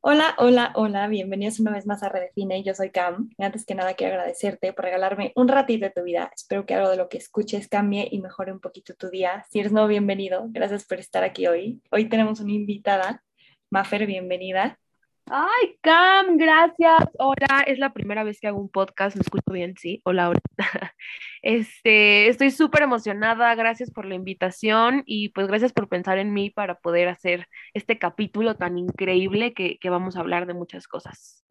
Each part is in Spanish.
Hola, hola, hola, bienvenidos una vez más a Redefine, yo soy Cam antes que nada quiero agradecerte por regalarme un ratito de tu vida, espero que algo de lo que escuches cambie y mejore un poquito tu día, si eres nuevo, bienvenido, gracias por estar aquí hoy, hoy tenemos una invitada, Mafer, bienvenida. Ay, Cam, gracias. Hola, es la primera vez que hago un podcast, me escucho bien, sí. Hola, hola. Este, estoy súper emocionada, gracias por la invitación y pues gracias por pensar en mí para poder hacer este capítulo tan increíble que, que vamos a hablar de muchas cosas.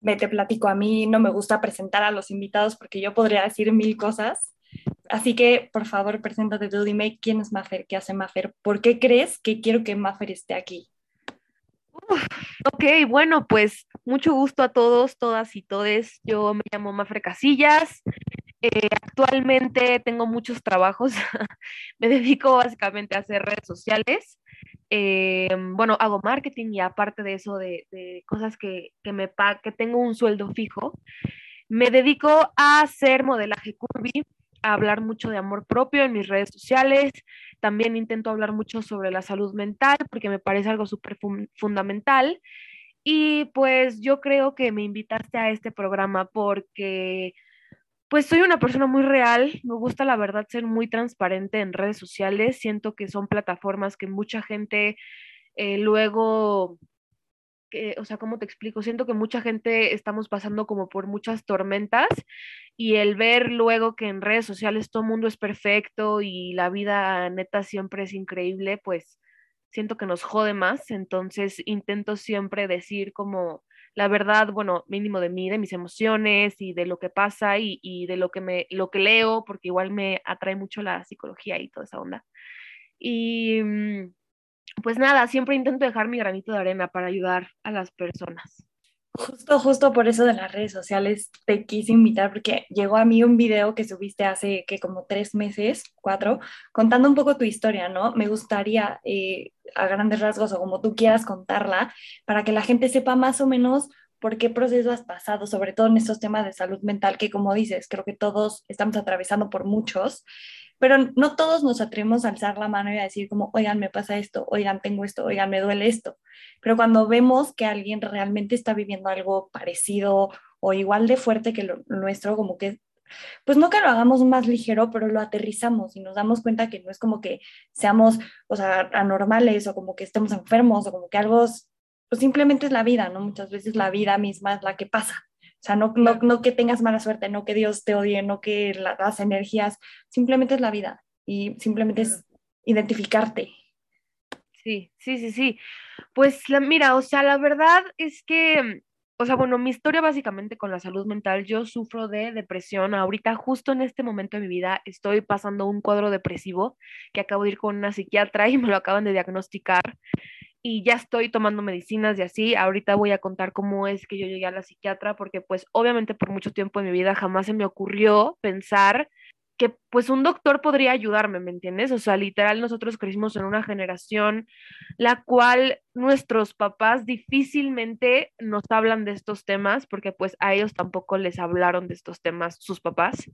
Me te platico, a mí no me gusta presentar a los invitados porque yo podría decir mil cosas. Así que, por favor, preséntate tú, dime quién es Mafer, qué hace Mafer, por qué crees que quiero que Mafer esté aquí. ok, bueno, pues mucho gusto a todos, todas y todes. Yo me llamo Mafre Casillas. Eh, actualmente tengo muchos trabajos. me dedico básicamente a hacer redes sociales. Eh, bueno, hago marketing y aparte de eso, de, cosas que, que me que tengo un sueldo fijo, me dedico a hacer modelaje curvy, a hablar mucho de amor propio en mis redes sociales. También intento hablar mucho sobre la salud mental porque me parece algo súper fundamental. Y pues yo creo que me invitaste a este programa porque pues soy una persona muy real, me gusta la verdad ser muy transparente en redes sociales, siento que son plataformas que mucha gente eh, luego o sea, ¿cómo te explico? Siento que mucha gente estamos pasando como por muchas tormentas y el ver luego que en redes sociales todo mundo es perfecto y la vida neta siempre es increíble, pues siento que nos jode más, entonces intento siempre decir como la verdad, bueno, mínimo de mí, de mis emociones y de lo que pasa y, y de lo que me, lo que leo, porque igual me atrae mucho la psicología y toda esa onda. Y mm, pues nada, siempre intento dejar mi granito de arena para ayudar a las personas. Justo, justo por eso de las redes sociales te quise invitar porque llegó a mí un video que subiste hace que como tres meses, cuatro, contando un poco tu historia, ¿no? Me gustaría eh, a grandes rasgos o como tú quieras contarla para que la gente sepa más o menos por qué proceso has pasado, sobre todo en estos temas de salud mental que como dices, creo que todos estamos atravesando por muchos pero no todos nos atrevemos a alzar la mano y a decir como, oigan, me pasa esto, oigan, tengo esto, oigan, me duele esto. Pero cuando vemos que alguien realmente está viviendo algo parecido o igual de fuerte que lo nuestro, como que, pues no que lo hagamos más ligero, pero lo aterrizamos y nos damos cuenta que no es como que seamos, o sea, anormales o como que estemos enfermos o como que algo, pues simplemente es la vida, ¿no? Muchas veces la vida misma es la que pasa. O sea, no, que tengas mala suerte, no que Dios te odie, no que las energías, simplemente es la vida y simplemente es identificarte. Sí, sí, sí, sí. Pues mira, o sea, la verdad es que, o sea, bueno, mi historia básicamente con la salud mental, yo sufro de depresión. Ahorita, justo en este momento de mi vida, estoy pasando un cuadro depresivo que acabo de ir con una psiquiatra y me lo acaban de diagnosticar y ya estoy tomando medicinas y así. Ahorita voy a contar cómo es que yo llegué a la psiquiatra, porque pues obviamente por mucho tiempo en mi vida jamás se me ocurrió pensar que pues un doctor podría ayudarme, ¿me entiendes? O sea, literal nosotros crecimos en una generación la cual nuestros papás difícilmente nos hablan de estos temas porque pues a ellos tampoco les hablaron de estos temas sus papás.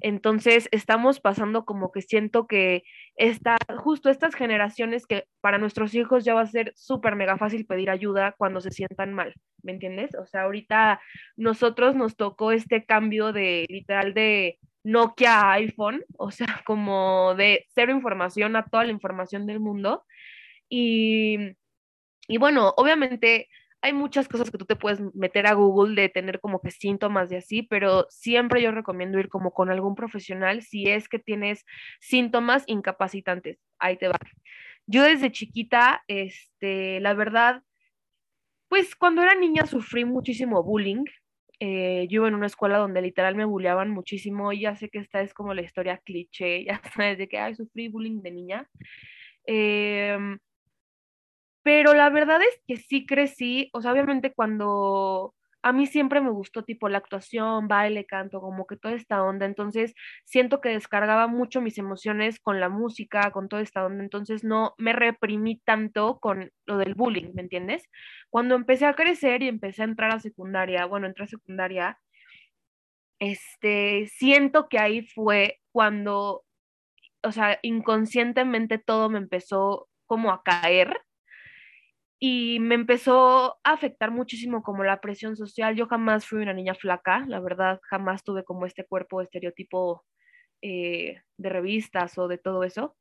Entonces, estamos pasando como que siento que está justo estas generaciones que para nuestros hijos ya va a ser súper mega fácil pedir ayuda cuando se sientan mal, ¿me entiendes? O sea, ahorita nosotros nos tocó este cambio de literal de Nokia a iPhone, o sea, como de cero información a toda la información del mundo. Y, y bueno, obviamente hay muchas cosas que tú te puedes meter a Google de tener como que síntomas y así, pero siempre yo recomiendo ir como con algún profesional si es que tienes síntomas incapacitantes. Ahí te va. Yo desde chiquita, este, la verdad, pues cuando era niña sufrí muchísimo bullying. Eh, yo iba en una escuela donde literal me bulleaban muchísimo y ya sé que esta es como la historia cliché, ya sabes, de que, ay, sufrí bullying de niña. Em, pero la verdad es que sí crecí, o sea, obviamente cuando a mí siempre me gustó tipo la actuación, baile, canto, como que toda esta onda, entonces siento que descargaba mucho mis emociones con la música, con toda esta onda, entonces no me reprimí tanto con lo del bullying, ¿me entiendes? Cuando empecé a crecer y empecé a entrar a secundaria, bueno, entré a secundaria, este, siento que ahí fue cuando, o sea, inconscientemente todo me empezó como a caer y me empezó a afectar muchísimo como la presión social. Yo jamás fui una niña flaca, la verdad, jamás tuve como este cuerpo estereotipo eh, de revistas o de todo eso.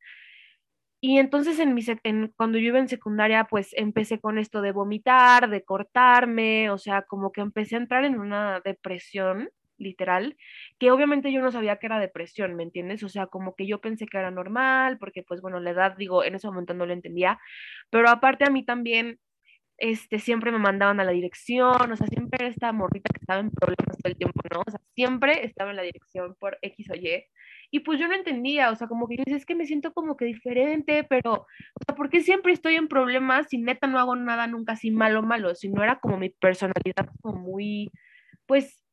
Y entonces en mi en, cuando yo iba en secundaria, pues empecé con esto de vomitar, de cortarme, o sea, como que empecé a entrar en una depresión literal, que obviamente yo no sabía que era depresión, ¿me entiendes? O sea, como que yo pensé que era normal, porque pues bueno, la edad, digo, en ese momento no lo entendía, pero aparte a mí también, este, siempre me mandaban a la dirección, o sea, siempre esta morrita que estaba en problemas todo el tiempo, ¿no? O sea, siempre estaba en la dirección por X o Y, y pues yo no entendía, o sea, como que yo decía, es que me siento como que diferente, pero, o sea, ¿por qué siempre estoy en problemas si neta no hago nada nunca así malo, malo? Si no era como mi personalidad como muy, pues,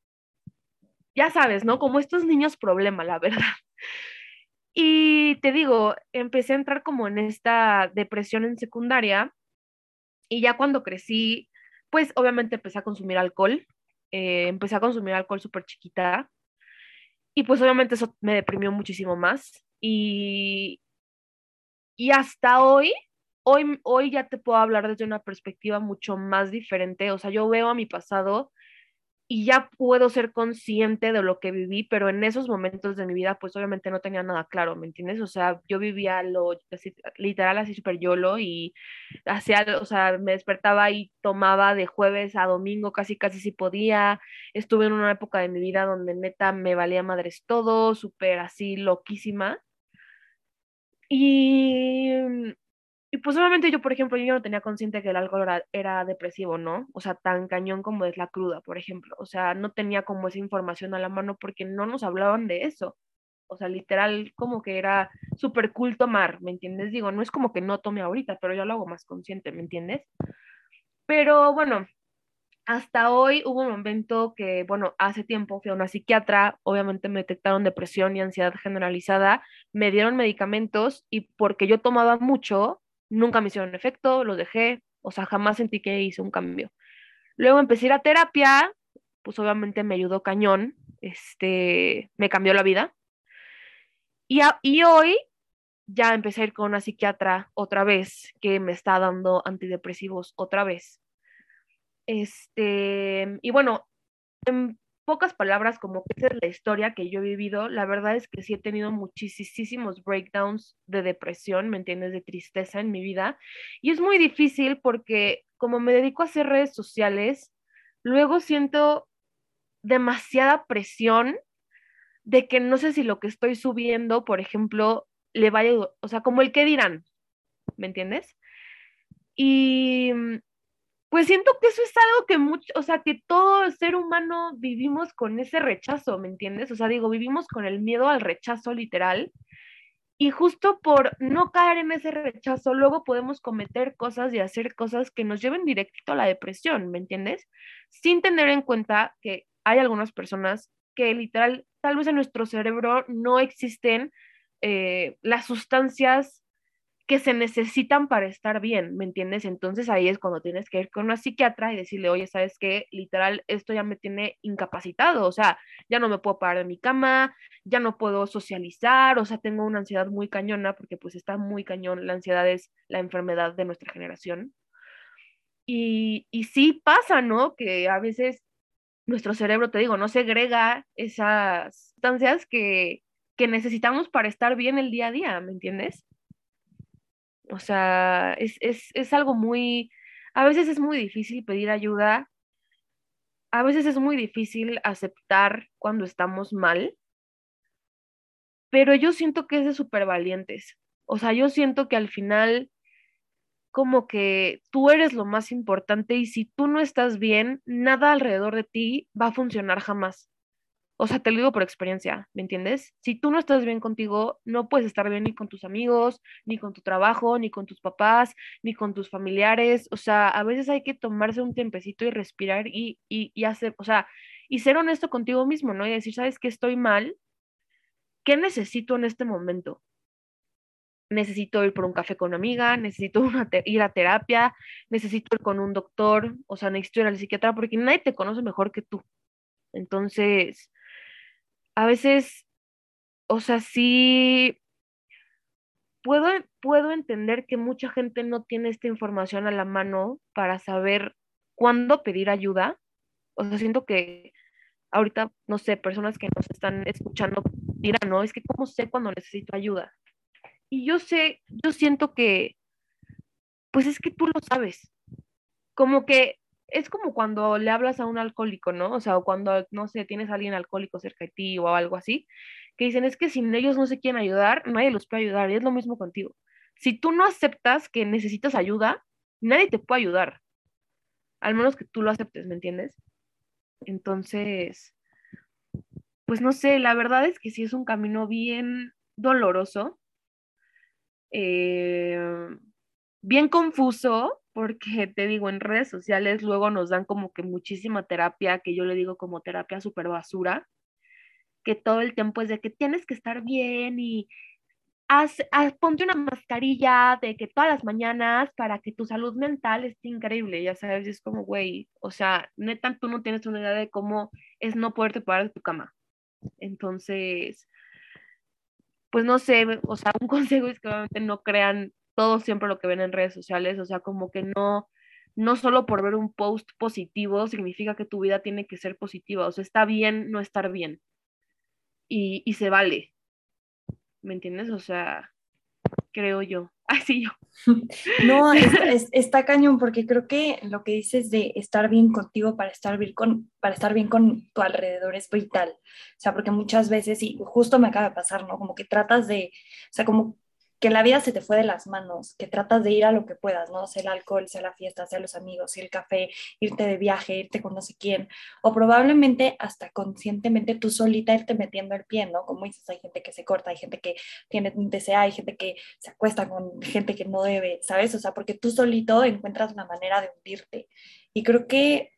ya sabes, ¿no? Como estos niños problema, la verdad. Y te digo, empecé a entrar como en esta depresión en secundaria y ya cuando crecí, pues obviamente empecé a consumir alcohol, eh, empecé a consumir alcohol súper chiquita y pues obviamente eso me deprimió muchísimo más y, y hasta hoy, hoy, hoy ya te puedo hablar desde una perspectiva mucho más diferente, o sea, yo veo a mi pasado y ya puedo ser consciente de lo que viví, pero en esos momentos de mi vida, pues obviamente no tenía nada claro, ¿me entiendes? O sea, yo vivía lo literal así súper yolo y hacía, o sea, me despertaba y tomaba de jueves a domingo casi, casi si podía. Estuve en una época de mi vida donde neta me valía madres todo, súper así loquísima. Y y pues obviamente yo, por ejemplo, yo no tenía consciente que el alcohol era, depresivo, ¿no? O sea, tan cañón como es la cruda, por ejemplo. O sea, no tenía como esa información a la mano porque no nos hablaban de eso. O sea, literal, como que era súper cool tomar, ¿me entiendes? Digo, no es como que no tome ahorita, pero yo lo hago más consciente, ¿me entiendes? Pero bueno, hasta hoy hubo un momento que, bueno, hace tiempo fui a una psiquiatra, obviamente me detectaron depresión y ansiedad generalizada, me dieron medicamentos y porque yo tomaba mucho, nunca me hicieron efecto, los dejé, o sea, jamás sentí que hice un cambio. Luego empecé a ir a terapia, pues obviamente me ayudó cañón, este, me cambió la vida. Y, y hoy ya empecé a ir con una psiquiatra otra vez que me está dando antidepresivos otra vez. Este, y bueno, en pocas palabras, como que esa es la historia que yo he vivido, la verdad es que sí he tenido muchísimos breakdowns de depresión, ¿me entiendes? De tristeza en mi vida. Y es muy difícil porque como me dedico a hacer redes sociales, luego siento demasiada presión de que no sé si lo que estoy subiendo, por ejemplo, le vaya, o sea, como el que dirán, ¿me entiendes? Y pues siento que eso es algo que mucho, o sea, que todo ser humano vivimos con ese rechazo, ¿me entiendes? O sea, digo, vivimos con el miedo al rechazo literal. Y justo por no caer en ese rechazo, luego podemos cometer cosas y hacer cosas que nos lleven directo a la depresión, ¿me entiendes? Sin tener en cuenta que hay algunas personas que literal, tal vez en nuestro cerebro no existen eh, las sustancias que se necesitan para estar bien, ¿me entiendes? Entonces ahí es cuando tienes que ir con una psiquiatra y decirle, oye, ¿sabes qué? Literal, esto ya me tiene incapacitado, o sea, ya no me puedo parar de mi cama, ya no puedo socializar, o sea, tengo una ansiedad muy cañona, porque pues está muy cañón, la ansiedad es la enfermedad de nuestra generación. Y, y sí pasa, ¿no? Que a veces nuestro cerebro, te digo, no segrega esas sustancias que, que necesitamos para estar bien el día a día, ¿me entiendes? O sea, es, es, algo muy, a veces es muy difícil pedir ayuda, a veces es muy difícil aceptar cuando estamos mal, pero yo siento que es de súper valientes. O sea, yo siento que al final como que tú eres lo más importante y si tú no estás bien, nada alrededor de ti va a funcionar jamás. O sea, te lo digo por experiencia, ¿me entiendes? Si tú no estás bien contigo, no puedes estar bien ni con tus amigos, ni con tu trabajo, ni con tus papás, ni con tus familiares. O sea, a veces hay que tomarse un tiempecito y respirar y, y, y hacer, o sea, y ser honesto contigo mismo, ¿no? Y decir, ¿sabes qué estoy mal? ¿Qué necesito en este momento? necesito ir por un café con una amiga, necesito ir a terapia, necesito ir con un doctor, o sea, necesito ir al psiquiatra porque nadie te conoce mejor que tú. Entonces, a veces, o sea, sí puedo, puedo entender que mucha gente no tiene esta información a la mano para saber cuándo pedir ayuda. O sea, siento que ahorita, no sé, personas que nos están escuchando dirán, no, es que cómo sé cuando necesito ayuda. Y yo sé, yo siento que, pues es que tú lo sabes. Como que es como cuando le hablas a un alcohólico, ¿no? O sea, o cuando, no sé, tienes a alguien alcohólico cerca de ti o algo así, que dicen, es que si ellos no se quieren ayudar, nadie los puede ayudar. Y es lo mismo contigo. Si tú no aceptas que necesitas ayuda, nadie te puede ayudar. Al menos que tú lo aceptes, ¿me entiendes? Entonces, pues no sé, la verdad es que sí es un camino bien doloroso, eh, bien confuso, porque te digo, en redes sociales luego nos dan como que muchísima terapia, que yo le digo como terapia super basura, que todo el tiempo es de que tienes que estar bien y haz, ponte una mascarilla de que todas las mañanas para que tu salud mental esté increíble, ya sabes, es como, güey, o sea, neta, tú no tienes una idea de cómo es no poderte parar de tu cama. Entonces, pues no sé, o sea, un consejo es que obviamente no crean todo siempre lo que ven en redes sociales, o sea, como que no, no solo por ver un post positivo significa que tu vida tiene que ser positiva, o sea, está bien no estar bien y, y se vale, ¿me entiendes? O sea, creo yo. Así yo. No, está cañón porque creo que lo que dices de estar bien contigo para estar bien con, para estar bien con tu alrededor es vital. O sea, porque muchas veces, y justo me acaba de pasar, ¿no? Como que tratas de, o sea, como que la vida se te fue de las manos, que tratas de ir a lo que puedas, ¿no? Sea el alcohol, sea la fiesta, sea los amigos, sea el café, irte de viaje, irte con no sé quién, o probablemente hasta conscientemente tú solita irte metiendo el pie, ¿no? Como dices, hay gente que se corta, hay gente que tiene un TCA, hay gente que se acuesta con gente que no debe, ¿sabes? O sea, porque tú solito encuentras una manera de hundirte. Y creo que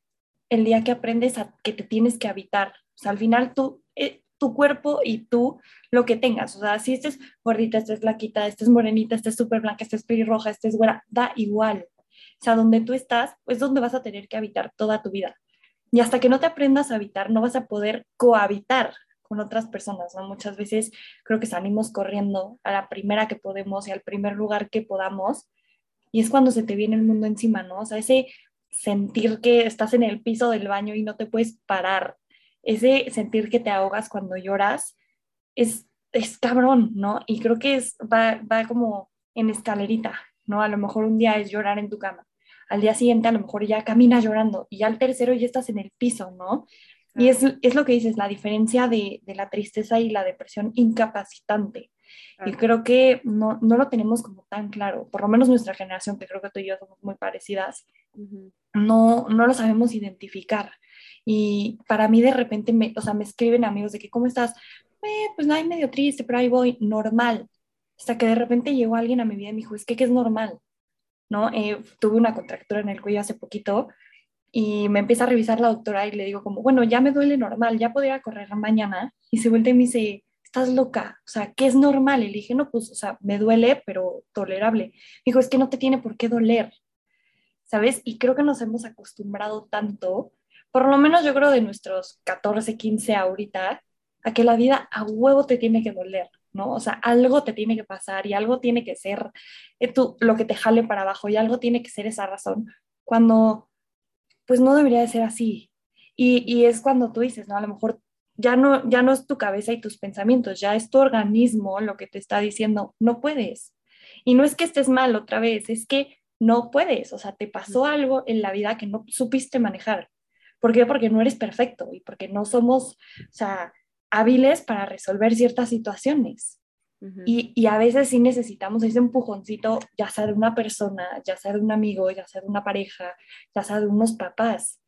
el día que aprendes a que te tienes que habitar, o sea, al final tú, eh, tu cuerpo y tú lo que tengas. O sea, si estés gordita, estés flaquita, estés morenita, estés súper blanca, estés pelirroja, estés güera, da igual. O sea, donde tú estás, es donde vas a tener que habitar toda tu vida. Y hasta que no te aprendas a habitar, no vas a poder cohabitar con otras personas, ¿no? Muchas veces creo que salimos corriendo a la primera que podemos y al primer lugar que podamos, y es cuando se te viene el mundo encima, ¿no? O sea, ese sentir que estás en el piso del baño y no te puedes parar, ese sentir que te ahogas cuando lloras es, es cabrón, ¿no? Y creo que es, va, va como en escalerita, ¿no? A lo mejor un día es llorar en tu cama, al día siguiente a lo mejor ya caminas llorando y al tercero ya estás en el piso, ¿no? Y es, es lo que dices, la diferencia de, de, la tristeza y la depresión incapacitante. Y creo que no, no, lo tenemos como tan claro, por lo menos nuestra generación, que creo que tú y yo somos muy parecidas, no, no lo sabemos identificar. Y para mí de repente, me, o sea, me escriben amigos de que, ¿cómo estás? Eh, pues nada, medio triste, pero ahí voy, normal. Hasta que de repente llegó alguien a mi vida y me dijo, es que, ¿qué es normal? ¿No? Eh, tuve una contractura en el cuello hace poquito y me empieza a revisar la doctora y le digo como, bueno, ya me duele normal, ya podría correr mañana. Y se vuelve y me dice, estás loca, o sea, ¿qué es normal? Y le dije, no, pues, o sea, me duele, pero tolerable. dijo, es que no te tiene por qué doler, ¿sabes? Y creo que nos hemos acostumbrado tanto por lo menos yo creo de nuestros 14, 15 ahorita, a que la vida a huevo te tiene que doler, ¿no? O sea, algo te tiene que pasar y algo tiene que ser eh, tú, lo que te jale para abajo y algo tiene que ser esa razón, cuando pues no debería de ser así. Y, y es cuando tú dices, ¿no? A lo mejor ya no, ya no es tu cabeza y tus pensamientos, ya es tu organismo lo que te está diciendo, no puedes. Y no es que estés mal otra vez, es que no puedes, o sea, te pasó algo en la vida que no supiste manejar. ¿Por qué? Porque no eres perfecto y porque no somos, o sea, hábiles para resolver ciertas situaciones. y, y, a veces sí necesitamos ese empujoncito, ya sea de una persona, ya sea de un amigo, ya sea de una pareja, ya sea de unos papás.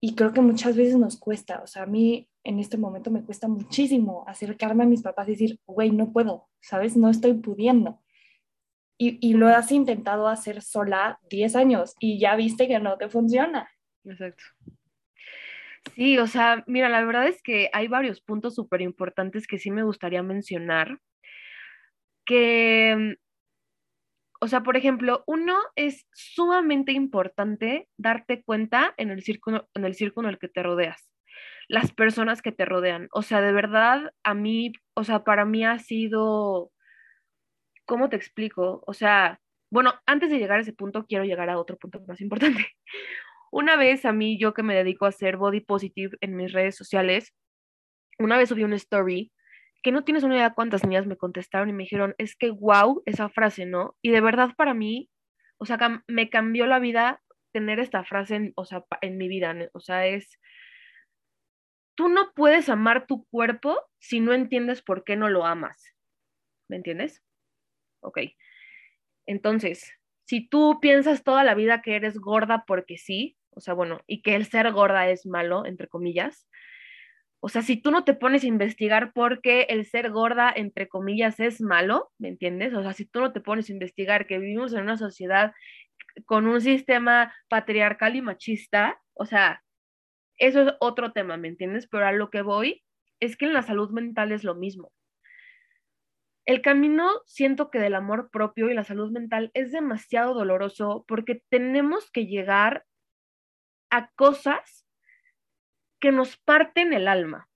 Y creo que muchas veces nos cuesta. O sea, a mí en este momento me cuesta muchísimo acercarme a mis papás y decir, güey, no puedo, ¿sabes? No estoy pudiendo. Y, y, lo has intentado hacer sola 10 años y ya viste que no te funciona. Exacto. Sí, o sea, mira, la verdad es que hay varios puntos súper importantes que sí me gustaría mencionar. Que, o sea, por ejemplo, uno es sumamente importante darte cuenta en el círculo en el, círculo en el que te rodeas, las personas que te rodean. O sea, de verdad, a mí, o sea, para mí ha sido, ¿cómo te explico? O sea, bueno, antes de llegar a ese punto, quiero llegar a otro punto más importante. Una vez a mí, yo que me dedico a hacer body positive en mis redes sociales, una vez subí una story que no tienes una idea cuántas niñas me contestaron y me dijeron, es que wow, esa frase, ¿no? Y de verdad para mí, o sea, me cambió la vida tener esta frase en, o sea, en mi vida, o sea, es, tú no puedes amar tu cuerpo si no entiendes por qué no lo amas. ¿Me entiendes? Ok. Entonces, si tú piensas toda la vida que eres gorda porque sí, o sea, bueno, y que el ser gorda es malo, entre comillas. O sea, si tú no te pones a investigar por qué el ser gorda, entre comillas, es malo, ¿me entiendes? O sea, si tú no te pones a investigar que vivimos en una sociedad con un sistema patriarcal y machista, o sea, eso es otro tema, ¿me entiendes? Pero a lo que voy es que en la salud mental es lo mismo. El camino, siento que del amor propio y la salud mental es demasiado doloroso porque tenemos que llegar a cosas que nos parten el alma,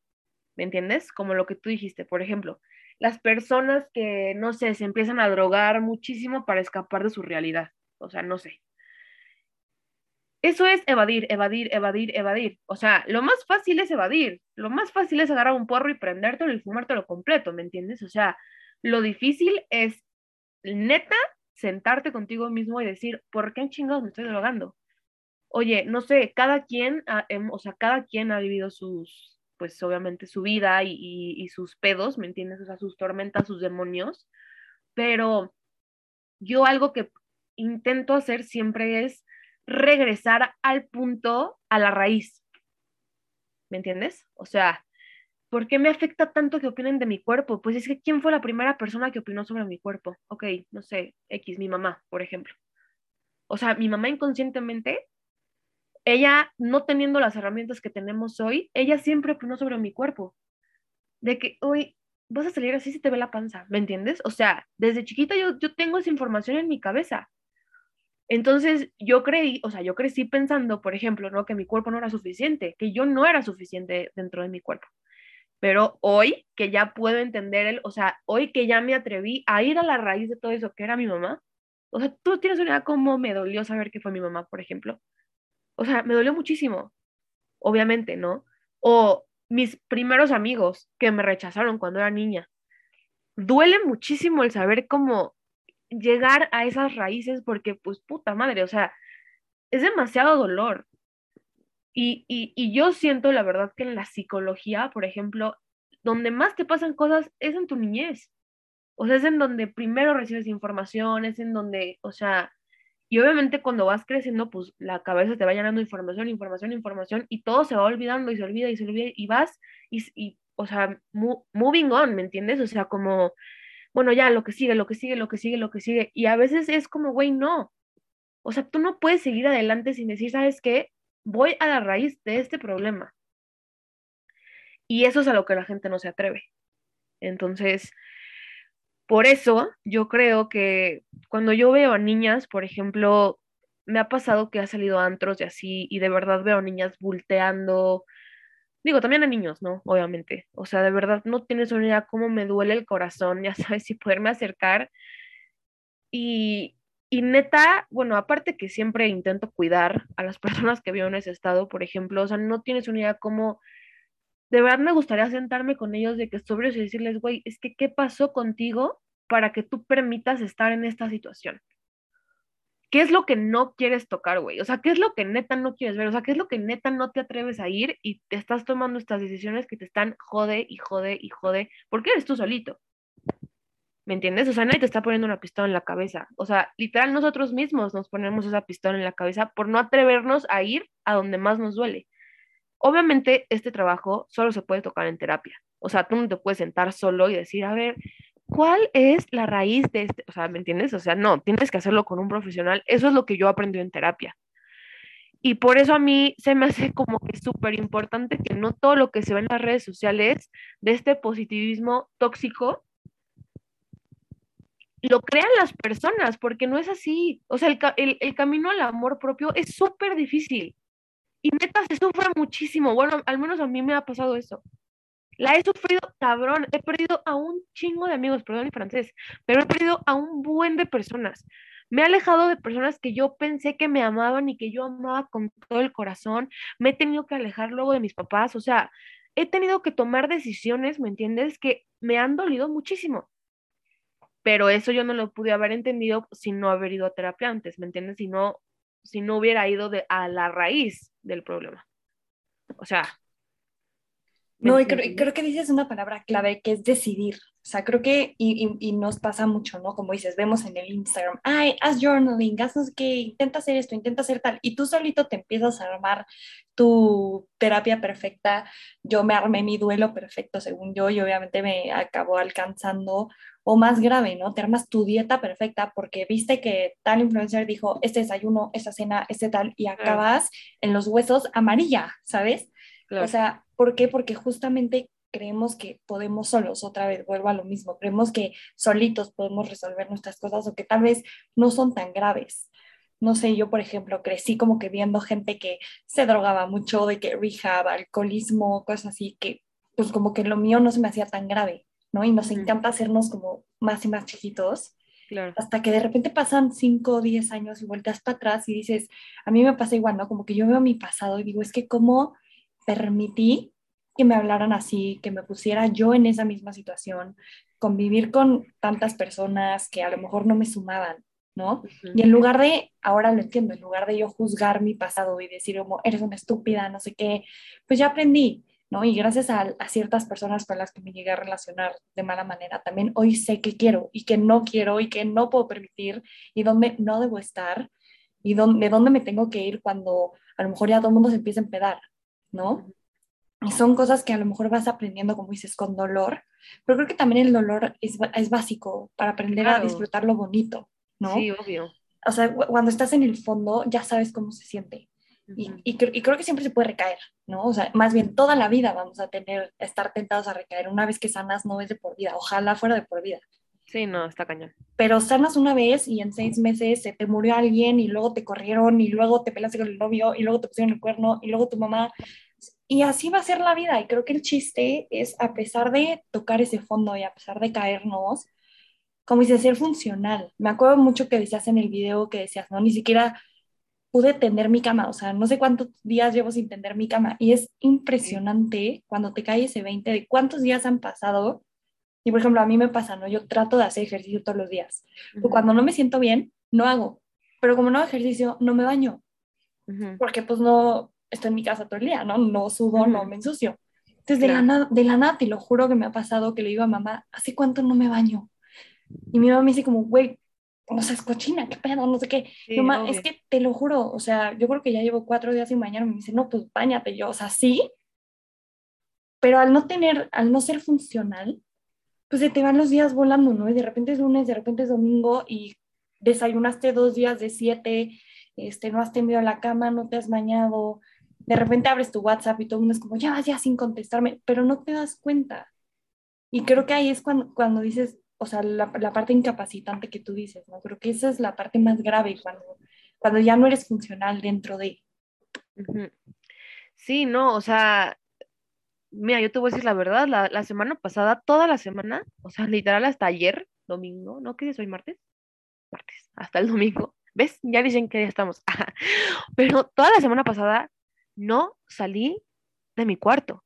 ¿me entiendes? Como lo que tú dijiste, por ejemplo, las personas que, no sé, se empiezan a drogar muchísimo para escapar de su realidad, o sea, no sé. Eso es evadir, evadir, evadir, evadir. O sea, lo más fácil es evadir. Lo más fácil es agarrar un porro y prendértelo y fumártelo completo, ¿me entiendes? O sea, lo difícil es neta sentarte contigo mismo y decir, ¿por qué chingados me estoy drogando? Oye, no sé, cada quien, o sea, cada quien ha vivido sus, pues obviamente su vida y, sus pedos, ¿me entiendes? O sea, sus tormentas, sus demonios, pero yo algo que intento hacer siempre es regresar al punto, a la raíz, ¿me entiendes? O sea, ¿por qué me afecta tanto que opinen de mi cuerpo? Pues es que ¿quién fue la primera persona que opinó sobre mi cuerpo? Ok, no sé, X, mi mamá, por ejemplo. O sea, mi mamá inconscientemente ella, no teniendo las herramientas que tenemos hoy, ella siempre opinó sobre mi cuerpo. De que hoy vas a salir así si te ve la panza, ¿me entiendes? O sea, desde chiquita yo, yo tengo esa información en mi cabeza. Entonces yo creí, o sea, yo crecí pensando, por ejemplo, ¿no? Que mi cuerpo no era suficiente, que yo no era suficiente dentro de mi cuerpo. Pero hoy que ya puedo entender el, o sea, hoy que ya me atreví a ir a la raíz de todo eso que era mi mamá, o sea, tú tienes una idea cómo me dolió saber que fue mi mamá, por ejemplo o sea, me dolió muchísimo, obviamente, ¿no? O mis primeros amigos que me rechazaron cuando era niña. Duele muchísimo el saber cómo llegar a esas raíces porque, pues, puta madre, o sea, es demasiado dolor. Y, y, y yo siento, la verdad, que en la psicología, por ejemplo, donde más te pasan cosas es en tu niñez. O sea, es en donde primero recibes información, es en donde, o sea, y obviamente cuando vas creciendo, pues la cabeza te va llenando información, información, información, y todo se va olvidando y se olvida y se olvida, y vas, y, y o sea, moving on, ¿me entiendes? O sea, como, bueno, ya, lo que sigue, lo que sigue, lo que sigue, lo que sigue. Y a veces es como, güey, no. O sea, tú no puedes seguir adelante sin decir, ¿sabes qué? Voy a la raíz de este problema. Y eso es a lo que la gente no se atreve. Entonces, por eso yo creo que cuando yo veo a niñas, por ejemplo, me ha pasado que ha salido antros y así, y de verdad veo niñas volteando. Digo, también a niños, ¿no? Obviamente. O sea, de verdad no tienes una idea cómo me duele el corazón, ya sabes, si poderme acercar. Y, y neta, bueno, aparte que siempre intento cuidar a las personas que veo en ese estado, por ejemplo, o sea, no tienes una idea cómo de verdad me gustaría sentarme con ellos de que sobrios y decirles, güey, es que, ¿qué pasó contigo para que tú permitas estar en esta situación? ¿Qué es lo que no quieres tocar, güey? O sea, ¿qué es lo que neta no quieres ver? O sea, ¿qué es lo que neta no te atreves a ir y te estás tomando estas decisiones que te están jode y jode y jode? Porque eres tú solito. ¿Me entiendes? O sea, nadie te está poniendo una pistola en la cabeza. O sea, literal, nosotros mismos nos ponemos esa pistola en la cabeza por no atrevernos a ir a donde más nos duele. Obviamente este trabajo solo se puede tocar en terapia. O sea, tú no te puedes sentar solo y decir, a ver, ¿cuál es la raíz de este? O sea, ¿me entiendes? O sea, no, tienes que hacerlo con un profesional. Eso es lo que yo aprendí en terapia. Y por eso a mí se me hace como que súper importante que no todo lo que se ve en las redes sociales de este positivismo tóxico lo crean las personas, porque no es así. O sea, el, el camino al amor propio es súper difícil. Y neta, se sufre muchísimo. Bueno, al menos a mí me ha pasado eso. La he sufrido cabrón. He perdido a un chingo de amigos, perdón mi francés, pero he perdido a un buen de personas. Me he alejado de personas que yo pensé que me amaban y que yo amaba con todo el corazón. Me he tenido que alejar luego de mis papás. O sea, he tenido que tomar decisiones, ¿me entiendes? Que me han dolido muchísimo. Pero eso yo no lo pude haber entendido sin no haber ido a terapia antes, ¿me entiendes? Si si no hubiera ido de, a la raíz del problema. O sea. No, y creo, que dices una palabra clave que es decidir. O sea, creo que, y, y, nos pasa mucho, ¿no? Como dices, vemos en el Instagram, ay, haz journaling, haz no sé qué, intenta hacer esto, intenta hacer tal, y tú solito te empiezas a armar tu terapia perfecta. Yo me armé mi duelo perfecto, según yo, y obviamente me acabó alcanzando o más grave, ¿no? Te armas tu dieta perfecta porque viste que tal influencer dijo, este desayuno, esta cena, este tal, y acabas en los huesos amarilla, ¿sabes? O sea, ¿por qué? Porque justamente creemos que podemos solos, otra vez vuelvo a lo mismo, creemos que solitos podemos resolver nuestras cosas o que tal vez no son tan graves. No sé, yo por ejemplo crecí como que viendo gente que se drogaba mucho, de que rehab, alcoholismo, cosas así, que pues como que lo mío no se me hacía tan grave. Y nos encanta hacernos como más y más chiquitos. Hasta que de repente pasan 5 o 10 años y vueltas para atrás y dices, a mí me pasa igual, ¿no? Como que yo veo mi pasado y digo, es que cómo permití que me hablaran así, que me pusiera yo en esa misma situación, convivir con tantas personas que a lo mejor no me sumaban, ¿no? Y en lugar de, ahora lo entiendo, en lugar de yo juzgar mi pasado y decir como, eres una estúpida, no sé qué, pues ya aprendí, ¿no? Y gracias a, ciertas personas con las que me llegué a relacionar de mala manera, también hoy sé que quiero y que no quiero y que no puedo permitir y dónde no debo estar y dónde, de dónde me tengo que ir cuando a lo mejor ya todo el mundo se empieza a empedar, ¿no? Y son cosas que a lo mejor vas aprendiendo, como dices, con dolor, pero creo que también el dolor es, es básico para aprender a disfrutar lo bonito, ¿no? Sí, obvio. O sea, cuando estás en el fondo ya sabes cómo se siente. Y, creo que siempre se puede recaer, ¿no? O sea, más bien toda la vida vamos a tener, estar tentados a recaer. Una vez que sanas no es de por vida, ojalá fuera de por vida. Sí, no, está cañón. Pero sanas una vez y en seis meses se te murió alguien y luego te corrieron y luego te pelaste con el novio y luego te pusieron el cuerno y luego tu mamá. Y así va a ser la vida. Y creo que el chiste es, a pesar de tocar ese fondo y a pesar de caernos, como dice, ser funcional. Me acuerdo mucho que decías en el video que decías, no, ni siquiera pude tender mi cama, o sea, no sé cuántos días llevo sin tender mi cama y es impresionante cuando te cae ese 20 de cuántos días han pasado. Y por ejemplo, a mí me pasa, ¿no? Yo trato de hacer ejercicio todos los días. cuando no me siento bien, no hago. Pero como no hago ejercicio, no me baño. Porque pues no estoy en mi casa todo el día, ¿no? No subo, no me ensucio. Entonces, de, la nada, de la nada, te lo juro que me ha pasado que le digo a mamá, ¿hace cuánto no me baño? Y mi mamá me dice como, güey, o sea, es cochina, qué pedo, no sé qué. es que te lo juro, o sea, yo creo que ya llevo cuatro días sin bañarme. Me dice, no, pues bañate. Yo, o sea, sí, pero al no tener, al no ser funcional, pues se te van los días volando, ¿no? Y de repente es lunes, de repente es domingo y desayunaste dos días de siete, este, no has tendido la cama, no te has bañado, de repente abres tu WhatsApp y todo el mundo es como, ya vas ya sin contestarme, pero no te das cuenta. Y creo que ahí es cuando, cuando dices, o sea, la, parte incapacitante que tú dices, ¿no? Creo que esa es la parte más grave cuando, cuando ya no eres funcional dentro de. Sí, no, o sea, mira, yo te voy a decir la verdad, la, semana pasada, toda la semana, o sea, literal hasta ayer, domingo, ¿no? ¿Qué día hoy? ¿Martes? Martes, hasta el domingo. ¿Ves? Ya dicen que ya estamos. Pero toda la semana pasada no salí de mi cuarto,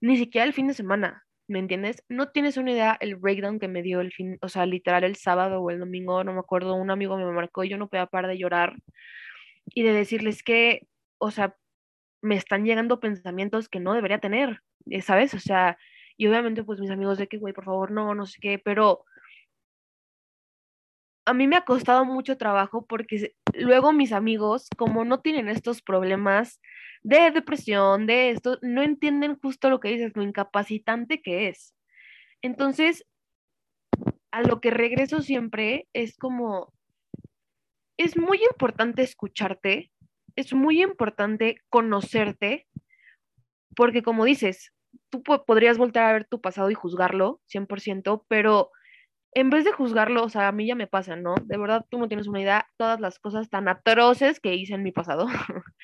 ni siquiera el fin de semana. ¿me entiendes? No tienes una idea el breakdown que me dio el fin, o sea, literal el sábado o el domingo, no me acuerdo, un amigo me marcó yo no podía parar de llorar y de decirles que, o sea, me están llegando pensamientos que no debería tener, eh, ¿sabes? O sea, y obviamente pues mis amigos de que, güey, por favor, no, no sé qué, pero a mí me ha costado mucho trabajo porque luego mis amigos, como no tienen estos problemas de depresión, de esto, no entienden justo lo que dices, lo incapacitante que es. Entonces, a lo que regreso siempre es como, es muy importante escucharte, es muy importante conocerte, porque como dices, tú podrías volver a ver tu pasado y juzgarlo 100%, pero en vez de juzgarlo, o sea, a mí ya me pasa, ¿no? De verdad, tú no tienes una idea todas las cosas tan atroces que hice en mi pasado.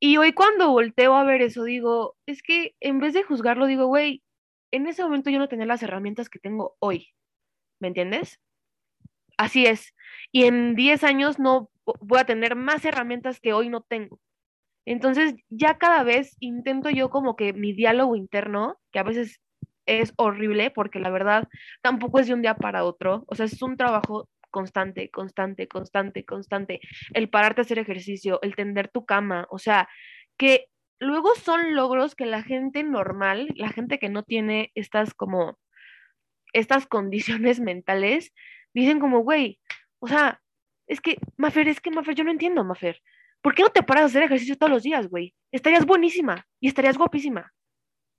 y hoy cuando volteo a ver eso, digo, es que en vez de juzgarlo, digo, güey, en ese momento yo no tenía las herramientas que tengo hoy. ¿Me entiendes? Así es. Y en 10 años no voy a tener más herramientas que hoy no tengo. Entonces, ya cada vez intento yo como que mi diálogo interno, que a veces es horrible porque la verdad tampoco es de un día para otro, o sea, es un trabajo constante, constante, constante, constante. El pararte a hacer ejercicio, el tender tu cama, o sea, que luego son logros que la gente normal, la gente que no tiene estas como, estas condiciones mentales, dicen como, güey, o sea, es que, Mafer, es que, Mafer, yo no entiendo, Mafer. ¿Por qué no te paras a hacer ejercicio todos los días, güey? Estarías buenísima y estarías guapísima.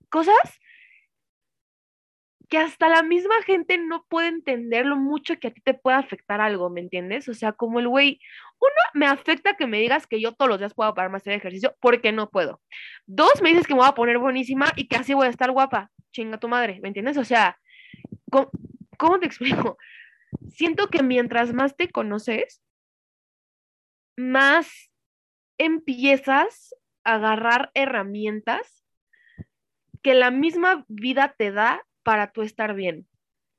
Cosas que hasta la misma gente no puede entender lo mucho que a ti te puede afectar algo, ¿me entiendes? O sea, como el güey, uno, me afecta que me digas que yo todos los días puedo pararme a hacer ejercicio porque no puedo. Dos, me dices que me voy a poner buenísima y que así voy a estar guapa. Chinga tu madre, ¿me entiendes? O sea, ¿cómo, cómo te explico? Siento que mientras más te conoces, más empiezas a agarrar herramientas que la misma vida te da para tú estar bien.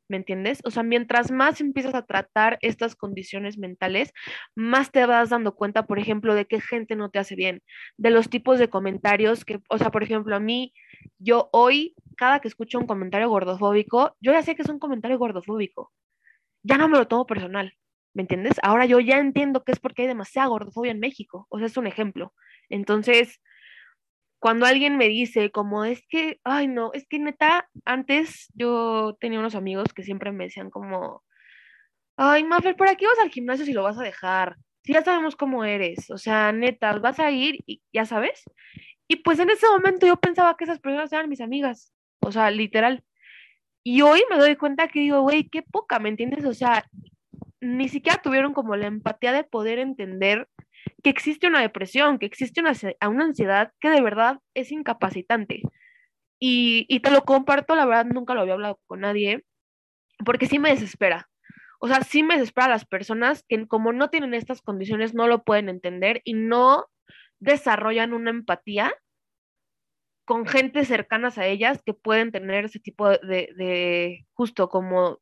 ¿Me entiendes? O sea, mientras más empiezas a tratar estas condiciones mentales, más te vas dando cuenta, por ejemplo, de qué gente no te hace bien, de los tipos de comentarios que, o sea, por ejemplo, a mí, yo hoy, cada que escucho un comentario gordofóbico, yo ya sé que es un comentario gordofóbico. Ya no me lo tomo personal, ¿me entiendes? Ahora yo ya entiendo que es porque hay demasiada gordofobia en México, o sea, es un ejemplo. Entonces, cuando alguien me dice como es que, ay no, es que neta, antes yo tenía unos amigos que siempre me decían como, ay Maffer, ¿para qué vas al gimnasio si lo vas a dejar? Si ya sabemos cómo eres, o sea, neta, vas a ir y ya sabes. Y pues en ese momento yo pensaba que esas personas eran mis amigas, o sea, literal. Y hoy me doy cuenta que digo, güey, qué poca, ¿me entiendes? O sea, ni siquiera tuvieron como la empatía de poder entender que existe una depresión, que existe una, una ansiedad que de verdad es incapacitante. Y, y, te lo comparto, la verdad nunca lo había hablado con nadie, porque sí me desespera. O sea, sí me desespera a las personas que como no tienen estas condiciones no lo pueden entender y no desarrollan una empatía con gente cercanas a ellas que pueden tener ese tipo de, de justo como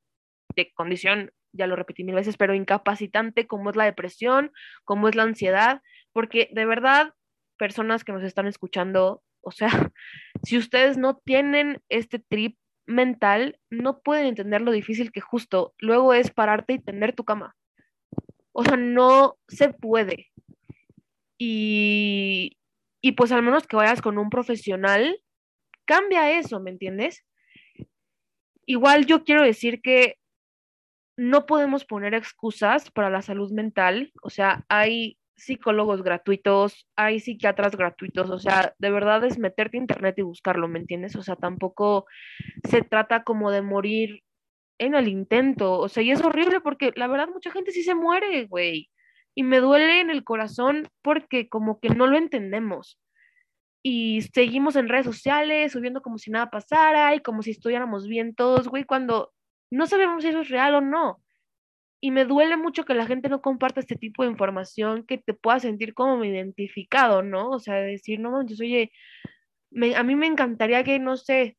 de condición ya lo repetí mil veces, pero incapacitante como es la depresión, como es la ansiedad, porque de verdad, personas que nos están escuchando, o sea, si ustedes no tienen este trip mental, no pueden entender lo difícil que justo luego es pararte y tender tu cama. O sea, no se puede. Y, y pues al menos que vayas con un profesional, cambia eso, ¿me entiendes? Igual yo quiero decir que no podemos poner excusas para la salud mental, o sea, hay psicólogos gratuitos, hay psiquiatras gratuitos, o sea, de verdad es meterte a internet y buscarlo, ¿me entiendes? O sea, tampoco se trata como de morir en el intento, o sea, y es horrible porque la verdad mucha gente sí se muere, güey, y me duele en el corazón porque como que no lo entendemos. Y seguimos en redes sociales subiendo como si nada pasara y como si estuviéramos bien todos, güey, cuando no sabemos si eso es real o no. Y me duele mucho que la gente no comparta este tipo de información que te pueda sentir como identificado, ¿no? O sea, decir, no manches, oye, a mí me encantaría que, no sé,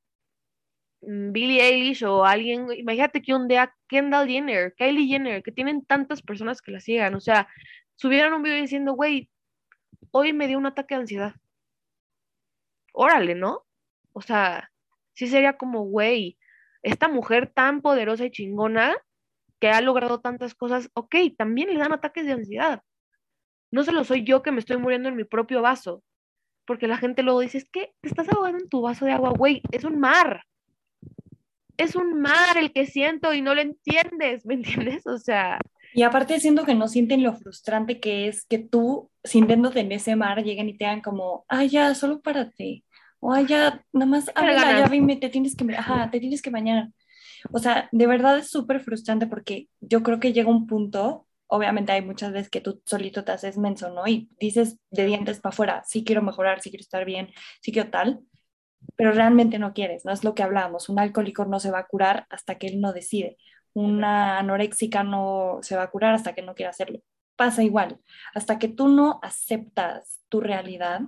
mm, Billie Eilish o alguien, imagínate que un día Kendall Jenner, Kylie Jenner, que tienen tantas personas que la sigan, o sea, subieran un video diciendo, güey, hoy me dio un ataque de ansiedad. Órale, ¿no? O sea, sí sería como, güey, esta mujer tan poderosa y chingona que ha logrado tantas cosas, ok, también le dan ataques de ansiedad. No solo soy yo que me estoy muriendo en mi propio vaso, porque la gente luego dice, es que te estás ahogando en tu vaso de agua, güey, es un mar. Es un mar el que siento y no lo entiendes, ¿me entiendes? O sea, Y aparte siento que no sienten lo frustrante que es que tú, sintiéndote en ese mar, lleguen y te hagan como, ah, ya, solo párate. O ya, nada más, abre la llave y te tienes que, ajá, te tienes que bañar. O sea, de verdad es súper frustrante porque yo creo que llega un punto, obviamente hay muchas veces que tú solito te haces menso, ¿no? Y dices de dientes para afuera, sí quiero mejorar, sí quiero estar bien, sí quiero tal, pero realmente no quieres, ¿no? Es lo que hablábamos, un alcohólico no se va a curar hasta que él no decide, una anoréxica no se va a curar hasta que no quiera hacerlo. Pasa igual, hasta que tú no aceptas tu realidad,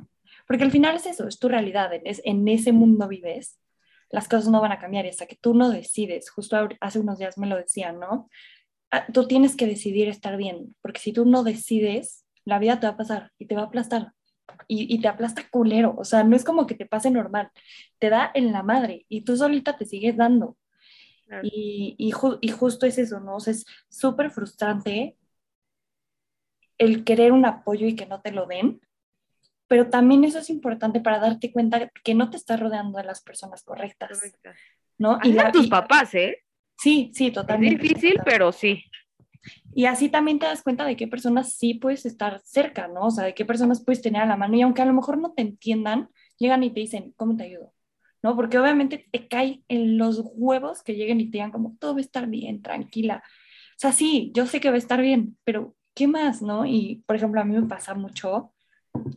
porque al final es eso, es tu realidad, es, en ese mundo vives, las cosas no van a cambiar y hasta que tú no decides, justo hace unos días me lo decían, ¿no? Ah, tú tienes que decidir estar bien, porque si tú no decides, la vida te va a pasar y te va a aplastar. Y, te aplasta culero, o sea, no es como que te pase normal, te da en la madre y tú solita te sigues dando. Y, y, justo es eso, ¿no? O sea, es súper frustrante el querer un apoyo y que no te lo den, pero también eso es importante para darte cuenta que no te estás rodeando de las personas correctas, ¿no? y a tus papás, ¿eh? Sí, sí, totalmente. Es difícil, pero sí. Y así también te das cuenta de qué personas sí puedes estar cerca, ¿no? O sea, de qué personas puedes tener a la mano y aunque a lo mejor no te entiendan, llegan y te dicen, ¿cómo te ayudo? ¿No? Porque obviamente te cae en los huevos que lleguen y te digan como, todo va a estar bien, tranquila. O sea, sí, yo sé que va a estar bien, pero ¿qué más, no? Y, por ejemplo, a mí me pasa mucho,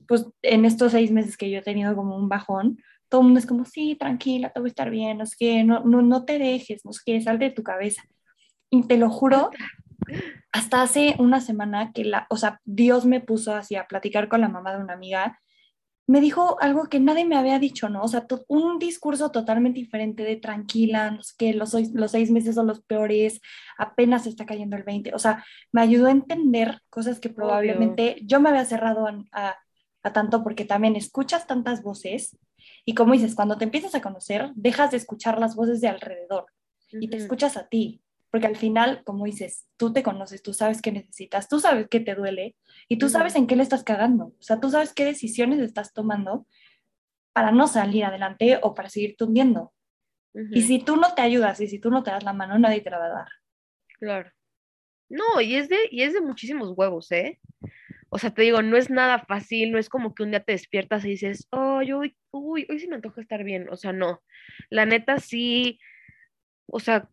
pues en estos seis meses que yo he tenido como un bajón, todo el mundo es como, sí, tranquila, todo va a estar bien, no es que no, no, no te dejes, no es que salte de tu cabeza. Y te lo juro, hasta hace una semana que la, o sea, Dios me puso así a platicar con la mamá de una amiga, me dijo algo que nadie me había dicho, ¿no? O sea, un discurso totalmente diferente de tranquila, que los, los seis meses son los peores, apenas está cayendo el 20, o sea, me ayudó a entender cosas que probablemente yo me había cerrado a, a tanto porque también escuchas tantas voces y como dices, cuando te empiezas a conocer, dejas de escuchar las voces de alrededor y te escuchas a ti, porque al final, como dices, tú te conoces, tú sabes qué necesitas, tú sabes qué te duele y tú sabes en qué le estás cagando. O sea, tú sabes qué decisiones estás tomando para no salir adelante o para seguir hundiendo. Y si tú no te ayudas y si tú no te das la mano, nadie te la va a dar. Claro. No, y es de, y es de muchísimos huevos, ¿eh? O sea, te digo, no es nada fácil, no es como que un día te despiertas y dices, oh, uy, uy, hoy sí me antoja estar bien. O sea, no. La neta sí, o sea,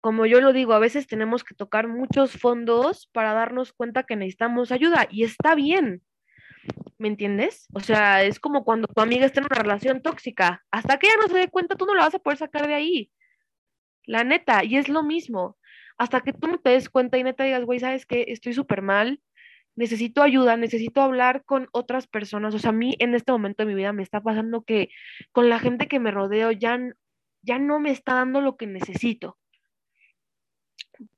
como yo lo digo, a veces tenemos que tocar muchos fondos para darnos cuenta que necesitamos ayuda y está bien. ¿Me entiendes? O sea, es como cuando tu amiga está en una relación tóxica. Hasta que ella no se dé cuenta, tú no la vas a poder sacar de ahí. La neta, y es lo mismo. Hasta que tú no te des cuenta y neta digas, güey, ¿sabes qué? Estoy súper mal, necesito ayuda, necesito hablar con otras personas. O sea, a mí en este momento de mi vida me está pasando que con la gente que me rodeo ya, ya no me está dando lo que necesito.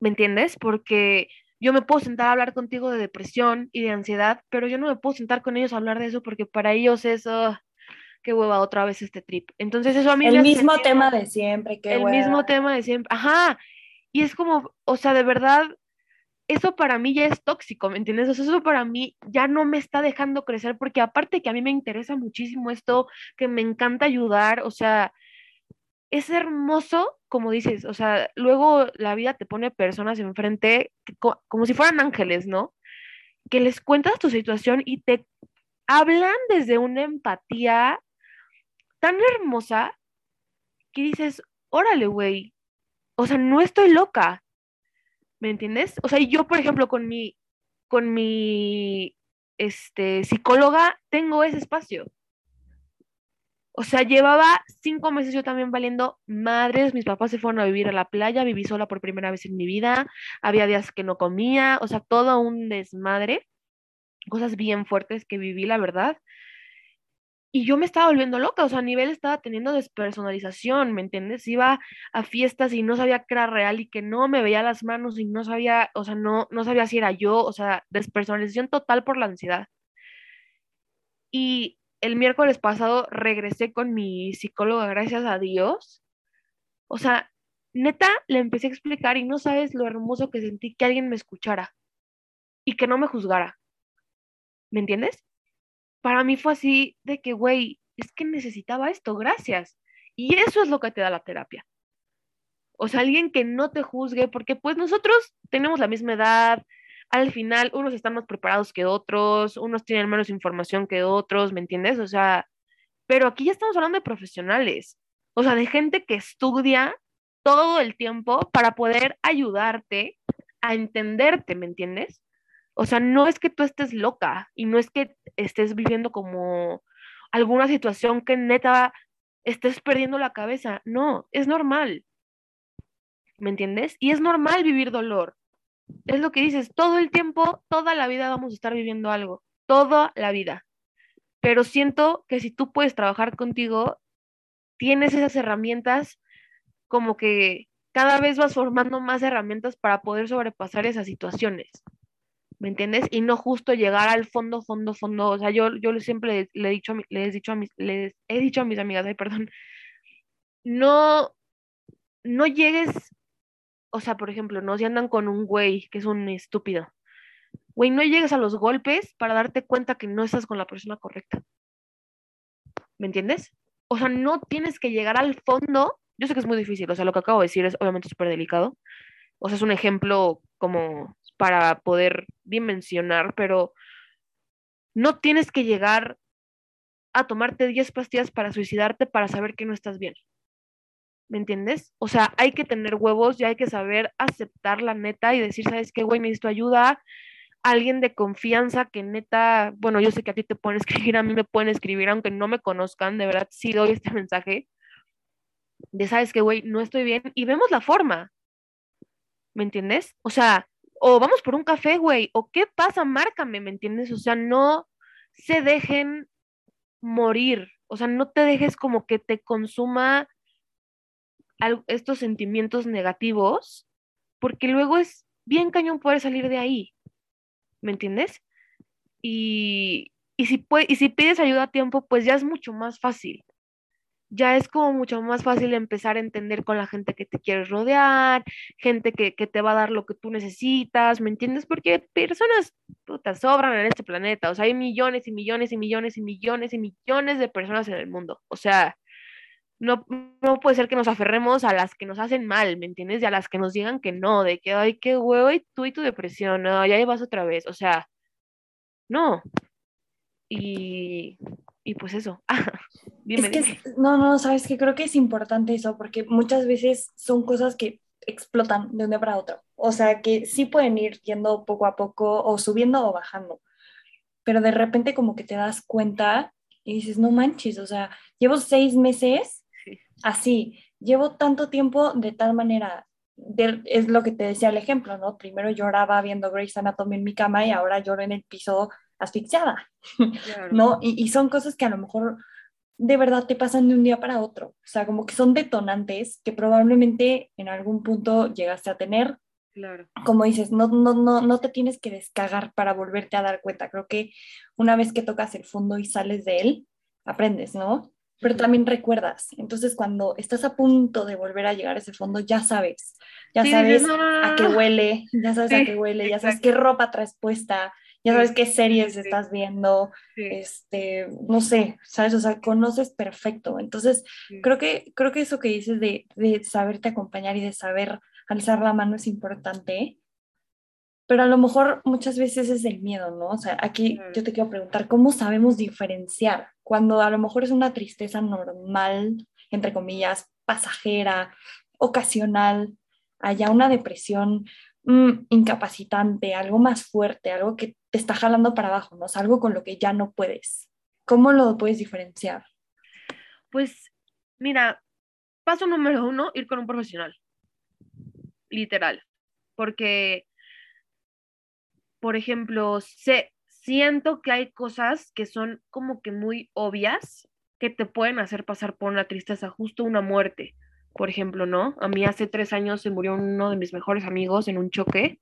¿me entiendes? Porque yo me puedo sentar a hablar contigo de depresión y de ansiedad, pero yo no me puedo sentar con ellos a hablar de eso porque para ellos es, oh, qué hueva otra vez este trip. Entonces eso a mí El mismo tema de siempre, qué El mismo tema de siempre, ajá. Y es como, o sea, de verdad, eso para mí ya es tóxico, ¿me entiendes? O sea, eso para mí ya no me está dejando crecer porque aparte que a mí me interesa muchísimo esto, que me encanta ayudar, o sea, es hermoso, como dices, o sea, luego la vida te pone personas enfrente como si fueran ángeles, ¿no? Que les cuentas tu situación y te hablan desde una empatía tan hermosa que dices, órale, güey, o sea, no estoy loca, ¿me entiendes? O sea, yo, por ejemplo, con mi, con mi, este, psicóloga, tengo ese espacio o sea, llevaba cinco meses yo también valiendo madres. Mis papás se fueron a vivir a la playa, viví sola por primera vez en mi vida. Había días que no comía, o sea, todo un desmadre. Cosas bien fuertes que viví, la verdad. Y yo me estaba volviendo loca, o sea, a nivel estaba teniendo despersonalización, ¿me entiendes? Iba a fiestas y no sabía que era real y que no me veía las manos y no sabía, o sea, no, no sabía si era yo, o sea, despersonalización total por la ansiedad. Y el miércoles pasado regresé con mi psicóloga, gracias a Dios. O sea, neta, le empecé a explicar y no sabes lo hermoso que sentí que alguien me escuchara y que no me juzgara. ¿Me entiendes? Para mí fue así de que, güey, es que necesitaba esto, gracias. Y eso es lo que te da la terapia. O sea, alguien que no te juzgue, porque pues nosotros tenemos la misma edad, al final unos están más preparados que otros, unos tienen menos información que otros, ¿me entiendes? O sea, pero aquí ya estamos hablando de profesionales, o sea, de gente que estudia todo el tiempo para poder ayudarte a entenderte, ¿me entiendes? O sea, no es que tú estés loca y no es que estés viviendo como alguna situación que neta estés perdiendo la cabeza. No, es normal. ¿Me entiendes? Y es normal vivir dolor. Es lo que dices, todo el tiempo, toda la vida vamos a estar viviendo algo, toda la vida. Pero siento que si tú puedes trabajar contigo, tienes esas herramientas como que cada vez vas formando más herramientas para poder sobrepasar esas situaciones. ¿Me entiendes? Y no justo llegar al fondo, fondo, fondo. O sea, yo, yo siempre le, he dicho, he dicho a mis, les he dicho a mis amigas, ay, perdón, no, no llegues, o sea, por ejemplo, no si andan con un güey que es un estúpido. Güey, no llegues a los golpes para darte cuenta que no estás con la persona correcta. ¿Me entiendes? O sea, no tienes que llegar al fondo yo sé que es muy difícil, o sea, lo que acabo de decir es obviamente súper delicado. O sea, es un ejemplo como para poder dimensionar, pero no tienes que llegar a tomarte 10 pastillas para suicidarte para saber que no estás bien. ¿Me entiendes? O sea, hay que tener huevos y hay que saber aceptar la neta y decir, ¿sabes qué, güey? Necesito ayuda. Alguien de confianza que neta, bueno, yo sé que a ti te pueden escribir, a mí me pueden escribir, aunque no me conozcan, de verdad sí doy este mensaje de, sabes que, güey, no estoy bien, y vemos la forma. ¿Me entiendes? O sea, o vamos por un café, güey, o qué pasa, márcame, ¿me entiendes? O sea, no se dejen morir, o sea, no te dejes como que te consuma estos sentimientos negativos, porque luego es bien cañón poder salir de ahí, ¿me entiendes? Y, y, si, y si pides ayuda a tiempo, pues ya es mucho más fácil ya es como mucho más fácil empezar a entender con la gente que te quieres rodear, gente que, te va a dar lo que tú necesitas, ¿me entiendes? Porque personas te sobran en este planeta, o sea, hay millones y millones y millones y millones y millones de personas en el mundo, o sea, no, no puede ser que nos aferremos a las que nos hacen mal, ¿me entiendes? Y a las que nos digan que no, de que, ay, qué huevo, y tú y tu depresión, no, ya vas otra vez, o sea, no. Y y pues eso. es que, no, no, sabes que creo que es importante eso porque muchas veces son cosas que explotan de un día para otro. O sea, que sí pueden ir yendo poco a poco o subiendo o bajando. Pero de repente como que te das cuenta y dices, no manches, o sea, llevo seis meses así, llevo tanto tiempo de tal manera. es lo que te decía el ejemplo, ¿no? Primero lloraba viendo Grey's Anatomy en mi cama y ahora lloro en el piso asfixiada, ¿no? Y, son cosas que a lo mejor de verdad te pasan de un día para otro, o sea, como que son detonantes que probablemente en algún punto llegaste a tener. Claro. Como dices, no, no, no, no te tienes que descagar para volverte a dar cuenta. Creo que una vez que tocas el fondo y sales de él, aprendes, ¿no? Pero también recuerdas. Entonces, cuando estás a punto de volver a llegar a ese fondo, ya sabes, ya sabes a qué huele, ya sabes a qué huele, ya sabes qué ropa traes puesta, ya sabes qué series estás viendo, este, no sé, sabes, o sea, conoces perfecto. Entonces, creo que, creo que eso que dices de, de saberte acompañar y de saber alzar la mano es importante, pero a lo mejor muchas veces es el miedo, ¿no? O sea, aquí yo te quiero preguntar, ¿cómo sabemos diferenciar cuando a lo mejor es una tristeza normal, entre comillas, pasajera, ocasional, haya una depresión mm, incapacitante, algo más fuerte, algo que está jalando para abajo, ¿no? O algo con lo que ya no puedes. ¿Cómo lo puedes diferenciar? Pues, mira, paso número uno, ir con un profesional. Literal. Porque, por ejemplo, sé, siento que hay cosas que son como que muy obvias que te pueden hacer pasar por una tristeza, justo una muerte, por ejemplo, ¿no? A mí hace tres años se murió uno de mis mejores amigos en un choque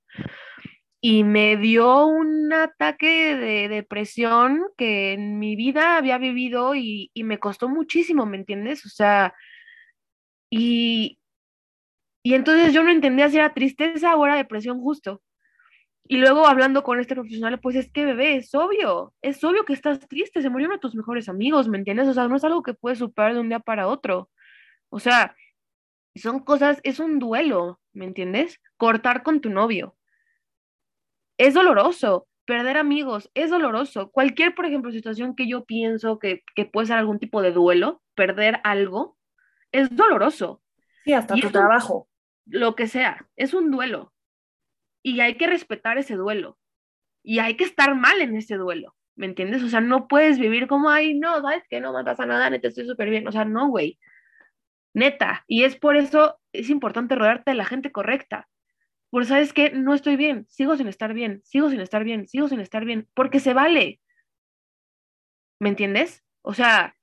y me dio un ataque de depresión que en mi vida había vivido y, me costó muchísimo, ¿me entiendes? O sea, y, y entonces yo no entendía si era tristeza o era depresión justo. Y luego hablando con este profesional, pues es que bebé, es obvio, es obvio que estás triste, se murió uno de tus mejores amigos, ¿me entiendes? O sea, no es algo que puedes superar de un día para otro. O sea, son cosas, es un duelo, ¿me entiendes? Cortar con tu novio. Es doloroso, perder amigos, es doloroso. Cualquier, por ejemplo, situación que yo pienso que, puede ser algún tipo de duelo, perder algo, es doloroso. Sí, hasta tu trabajo. Lo que sea, es un duelo. Y hay que respetar ese duelo. Y hay que estar mal en ese duelo. ¿Me entiendes? O sea, no puedes vivir como, ay, no, sabes que no me pasa nada, neta, estoy súper bien. O sea, no, güey. Neta. Y es por eso, es importante rodearte de la gente correcta. Porque sabes que no estoy bien, sigo sin estar bien, sigo sin estar bien, sigo sin estar bien, porque se vale. ¿Me entiendes? O sea,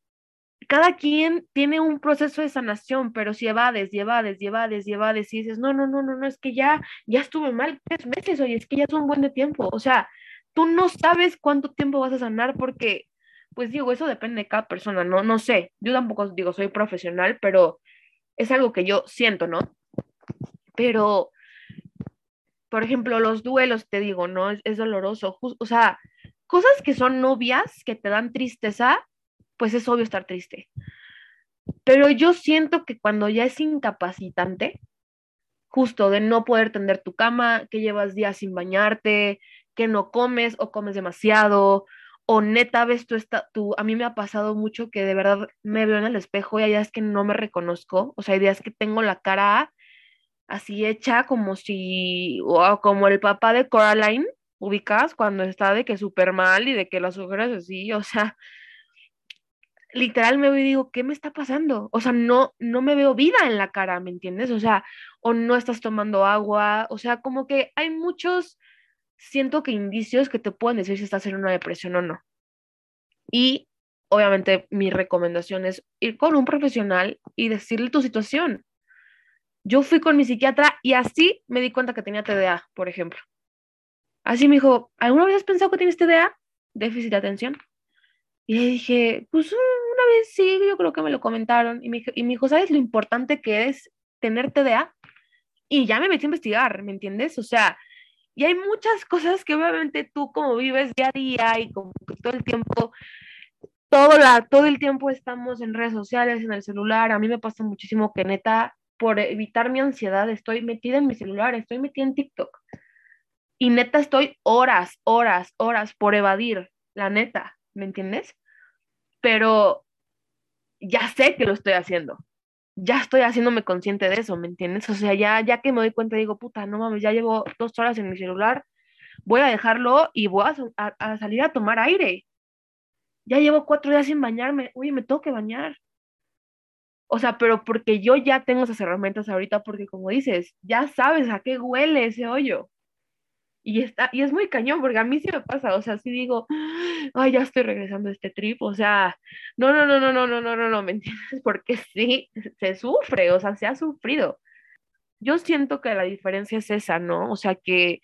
cada quien tiene un proceso de sanación, pero si evades, y evades, y evades, y evades, y dices, no, no, no, no, no, es que ya, ya estuve mal tres meses, oye, es que ya es un buen tiempo. O sea, tú no sabes cuánto tiempo vas a sanar porque, pues digo, eso depende de cada persona, no, no sé. Yo tampoco digo, soy profesional, pero es algo que yo siento, ¿no? Pero por ejemplo, los duelos, te digo, ¿no? Es, doloroso. o sea, cosas que son novias, que te dan tristeza, pues es obvio estar triste. Pero yo siento que cuando ya es incapacitante, justo de no poder tender tu cama, que llevas días sin bañarte, que no comes o comes demasiado, o neta ves tú, está, tú, a mí me ha pasado mucho que de verdad me veo en el espejo y hay días que no me reconozco, o sea, hay días que tengo la cara así hecha como si, o como el papá de Coraline, ubicas, cuando está de que súper mal y de que las ojeras así, o sea, literal me veo y digo, ¿qué me está pasando? O sea, no, no me veo vida en la cara, ¿me entiendes? O sea, o no estás tomando agua, o sea, como que hay muchos, siento que indicios que te pueden decir si estás en una depresión o no. Y obviamente mi recomendación es ir con un profesional y decirle tu situación. Yo fui con mi psiquiatra y así me di cuenta que tenía TDA, por ejemplo. Así me dijo, ¿alguna vez has pensado que tienes TDA? Déficit de atención. Y le dije, pues una vez sí, yo creo que me lo comentaron. Y me, y me dijo, ¿sabes lo importante que es tener TDA? Y ya me metí a investigar, ¿me entiendes? O sea, y hay muchas cosas que obviamente tú como vives día a día y como todo el tiempo, todo, la, todo el tiempo estamos en redes sociales, en el celular. A mí me pasa muchísimo que neta por evitar mi ansiedad, estoy metida en mi celular, estoy metida en TikTok. Y neta estoy horas, horas, horas por evadir, la neta, ¿me entiendes? Pero ya sé que lo estoy haciendo. Ya estoy haciéndome consciente de eso, ¿me entiendes? O sea, ya, ya que me doy cuenta, digo, puta, no mames, ya llevo dos horas en mi celular, voy a dejarlo y voy a, a salir a tomar aire. Ya llevo cuatro días sin bañarme, oye, me tengo que bañar o sea, pero porque yo ya tengo esas herramientas ahorita, porque como dices, ya sabes a qué huele ese hoyo. Y, está, y es muy cañón, porque a mí sí me pasa, o sea, sí digo, ay, ya estoy regresando a este trip, o sea, no, no, no, no, no, no, no, no, no, ¿me entiendes? Porque sí, se sufre, o sea, se ha sufrido. Yo siento que la diferencia es esa, ¿no? O sea, que